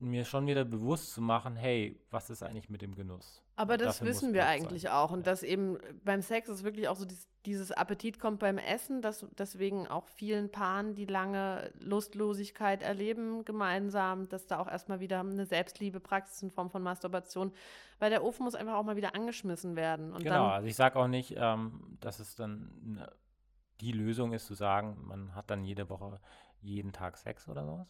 mir schon wieder bewusst zu machen, hey, was ist eigentlich mit dem Genuss? Aber Und das wissen wir eigentlich sein. auch. Und Ja. dass eben beim Sex ist wirklich auch so dieses, dieses Appetit kommt beim Essen, dass deswegen auch vielen Paaren, die lange Lustlosigkeit erleben, gemeinsam, dass da auch erstmal wieder eine Selbstliebepraxis in Form von Masturbation, weil der Ofen muss einfach auch mal wieder angeschmissen werden. Und Genau, also ich sage auch nicht, ähm, dass es dann ne- die Lösung ist, zu sagen, man hat dann jede Woche jeden Tag Sex oder sowas.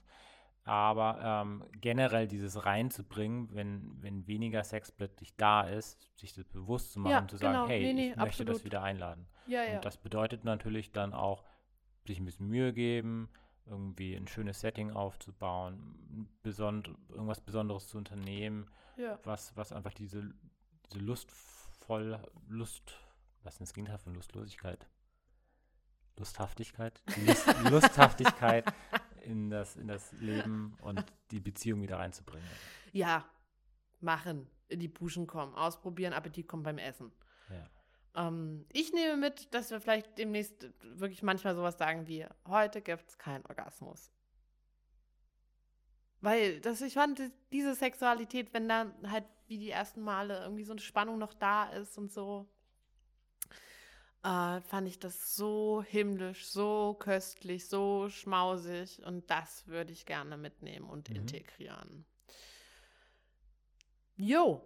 Aber ähm, generell dieses reinzubringen, wenn, wenn weniger Sex plötzlich da ist, sich das bewusst zu machen Ja, und zu sagen, genau. hey, Nee, nee, ich möchte das absolut. wieder einladen. ja, ja. Und das bedeutet natürlich dann auch, sich ein bisschen Mühe geben, irgendwie ein schönes Setting aufzubauen, besond irgendwas Besonderes zu unternehmen, ja. was, was einfach diese, diese lustvoll, Lust, was ist denn das Gegenteil von Lustlosigkeit? Lusthaftigkeit? Lust, [LAUGHS] Lusthaftigkeit in das, in das Leben und die Beziehung wieder reinzubringen. ja, machen, in die Puschen kommen, ausprobieren, Appetit kommt beim Essen. Ja. Ähm, ich nehme mit, dass wir vielleicht demnächst wirklich manchmal sowas sagen wie, heute gibt es keinen Orgasmus. Weil das, ich fand, diese Sexualität, wenn da halt wie die ersten Male irgendwie so eine Spannung noch da ist und so, äh, fand ich das so himmlisch, so köstlich, so schmausig und das würde ich gerne mitnehmen und Mhm. integrieren. Jo,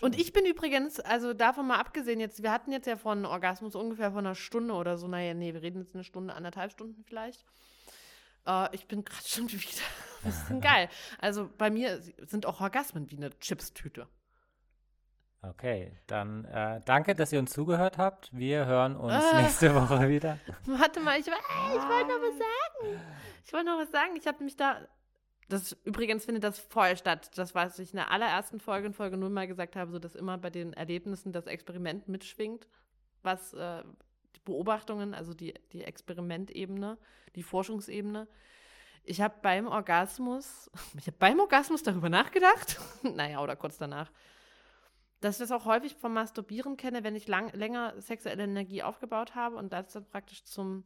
und Schön. ich bin übrigens, also davon mal abgesehen, jetzt, wir hatten jetzt ja von Orgasmus ungefähr von einer Stunde oder so, naja, nee, wir reden jetzt eine Stunde, anderthalb Stunden vielleicht. Äh, ich bin [LAUGHS] gerade schon wieder ein bisschen geil. Also bei mir sind auch Orgasmen wie eine Chipstüte. Okay, dann äh, danke, dass ihr uns zugehört habt. Wir hören uns Ah. nächste Woche wieder. [LAUGHS] Warte mal, ich, äh, ich wollte noch was sagen. Ich wollte noch was sagen. Ich habe mich da. Das übrigens findet das voll statt. Das, was ich in der allerersten Folge, in Folge 0 mal gesagt habe, so dass immer bei den Erlebnissen das Experiment mitschwingt, was äh, die Beobachtungen, also die, die Experimentebene, die Forschungsebene. Ich habe beim Orgasmus, [LAUGHS] ich habe beim Orgasmus darüber nachgedacht, [LAUGHS] naja, oder kurz danach, dass ich das auch häufig vom Masturbieren kenne, wenn ich lang, länger sexuelle Energie aufgebaut habe und das dann praktisch zum,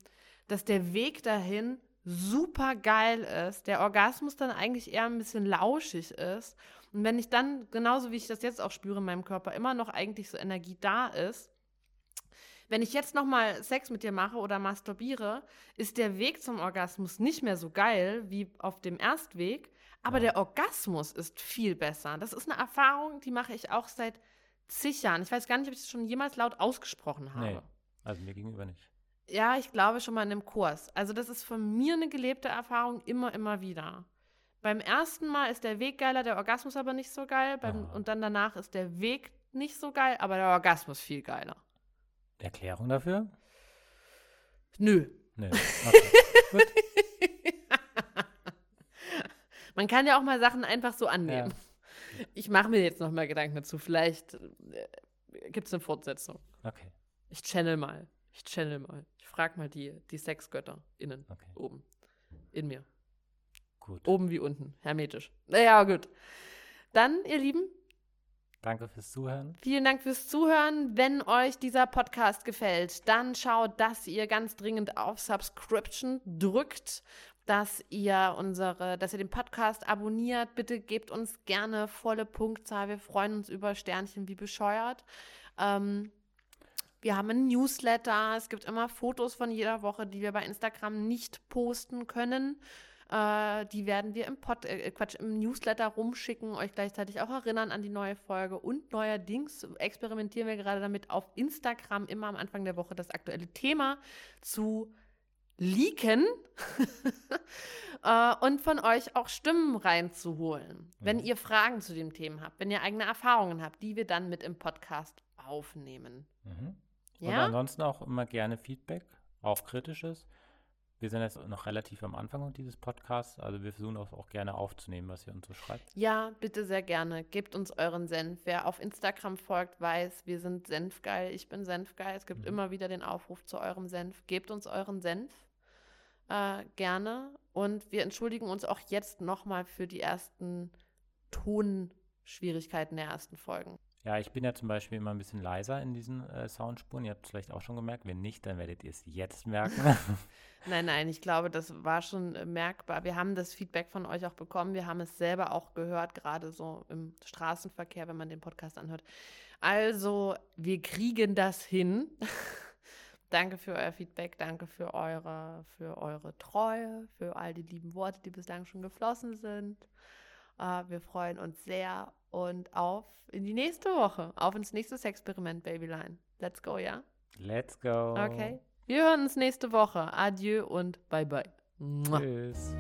dass der Weg dahin super geil ist, der Orgasmus dann eigentlich eher ein bisschen lauschig ist. Und wenn ich dann, genauso wie ich das jetzt auch spüre in meinem Körper, immer noch eigentlich so Energie da ist, wenn ich jetzt nochmal Sex mit dir mache oder masturbiere, ist der Weg zum Orgasmus nicht mehr so geil wie auf dem Erstweg, aber Ja. der Orgasmus ist viel besser. Das ist eine Erfahrung, die mache ich auch seit zig Jahren. Ich weiß gar nicht, ob ich das schon jemals laut ausgesprochen habe. Nee, also mir gegenüber nicht. Ja, ich glaube schon mal in einem Kurs. Also das ist von mir eine gelebte Erfahrung immer, immer wieder. Beim ersten Mal ist der Weg geiler, der Orgasmus aber nicht so geil. Beim, und dann danach ist der Weg nicht so geil, aber der Orgasmus viel geiler. Erklärung dafür? Nö. Nee. Okay. [LAUGHS] Man kann ja auch mal Sachen einfach so annehmen. [LAUGHS] Ich mache mir jetzt noch mal Gedanken dazu. Vielleicht äh, gibt es eine Fortsetzung. okay. Ich channel mal. Ich channel mal. Ich frage mal die, die Sexgötter innen, Okay. oben, in mir. Gut. Oben wie unten, hermetisch. Naja, gut. Dann, ihr Lieben, Danke fürs Zuhören. Vielen Dank fürs Zuhören. Wenn euch dieser Podcast gefällt, dann schaut, dass ihr ganz dringend auf Subscription drückt, dass ihr unsere, dass ihr den Podcast abonniert. Bitte gebt uns gerne volle Punktzahl. Wir freuen uns über Sternchen wie bescheuert. Ähm, wir haben einen Newsletter. Es gibt immer Fotos von jeder Woche, die wir bei Instagram nicht posten können. Äh, die werden wir im, Pod, äh, Quatsch, im Newsletter rumschicken, euch gleichzeitig auch erinnern an die neue Folge. Und neuerdings experimentieren wir gerade damit, auf Instagram immer am Anfang der Woche das aktuelle Thema zu leaken [LAUGHS] äh, und von euch auch Stimmen reinzuholen, mhm. wenn ihr Fragen zu dem Thema habt, wenn ihr eigene Erfahrungen habt, die wir dann mit im Podcast aufnehmen. Mhm. Ja? Und ansonsten auch immer gerne Feedback, auch kritisches. Wir sind jetzt noch relativ am Anfang dieses Podcasts, also wir versuchen auch, auch gerne aufzunehmen, was ihr uns so schreibt. Ja, bitte sehr gerne. Gebt uns euren Senf. Wer auf Instagram folgt, weiß, wir sind Senfgeil. Ich bin Senfgeil. Es gibt mhm. immer wieder den Aufruf zu eurem Senf. Gebt uns euren Senf äh, gerne. Und wir entschuldigen uns auch jetzt nochmal für die ersten Tonschwierigkeiten der ersten Folgen. Ja, ich bin ja zum Beispiel immer ein bisschen leiser in diesen äh, Soundspuren. Ihr habt es vielleicht auch schon gemerkt. Wenn nicht, dann werdet ihr es jetzt merken. [LAUGHS] [LAUGHS] nein, nein, ich glaube, das war schon äh, merkbar. Wir haben das Feedback von euch auch bekommen. Wir haben es selber auch gehört, gerade so im Straßenverkehr, wenn man den Podcast anhört. Also, wir kriegen das hin. [LAUGHS] danke für euer Feedback, danke für eure, für eure Treue, für all die lieben Worte, die bislang schon geflossen sind. Uh, wir freuen uns sehr und auf in die nächste Woche, auf ins nächste Experiment, Babyline. Let's go, ja? Let's go. Okay. Wir hören uns nächste Woche. Adieu und bye bye. Tschüss.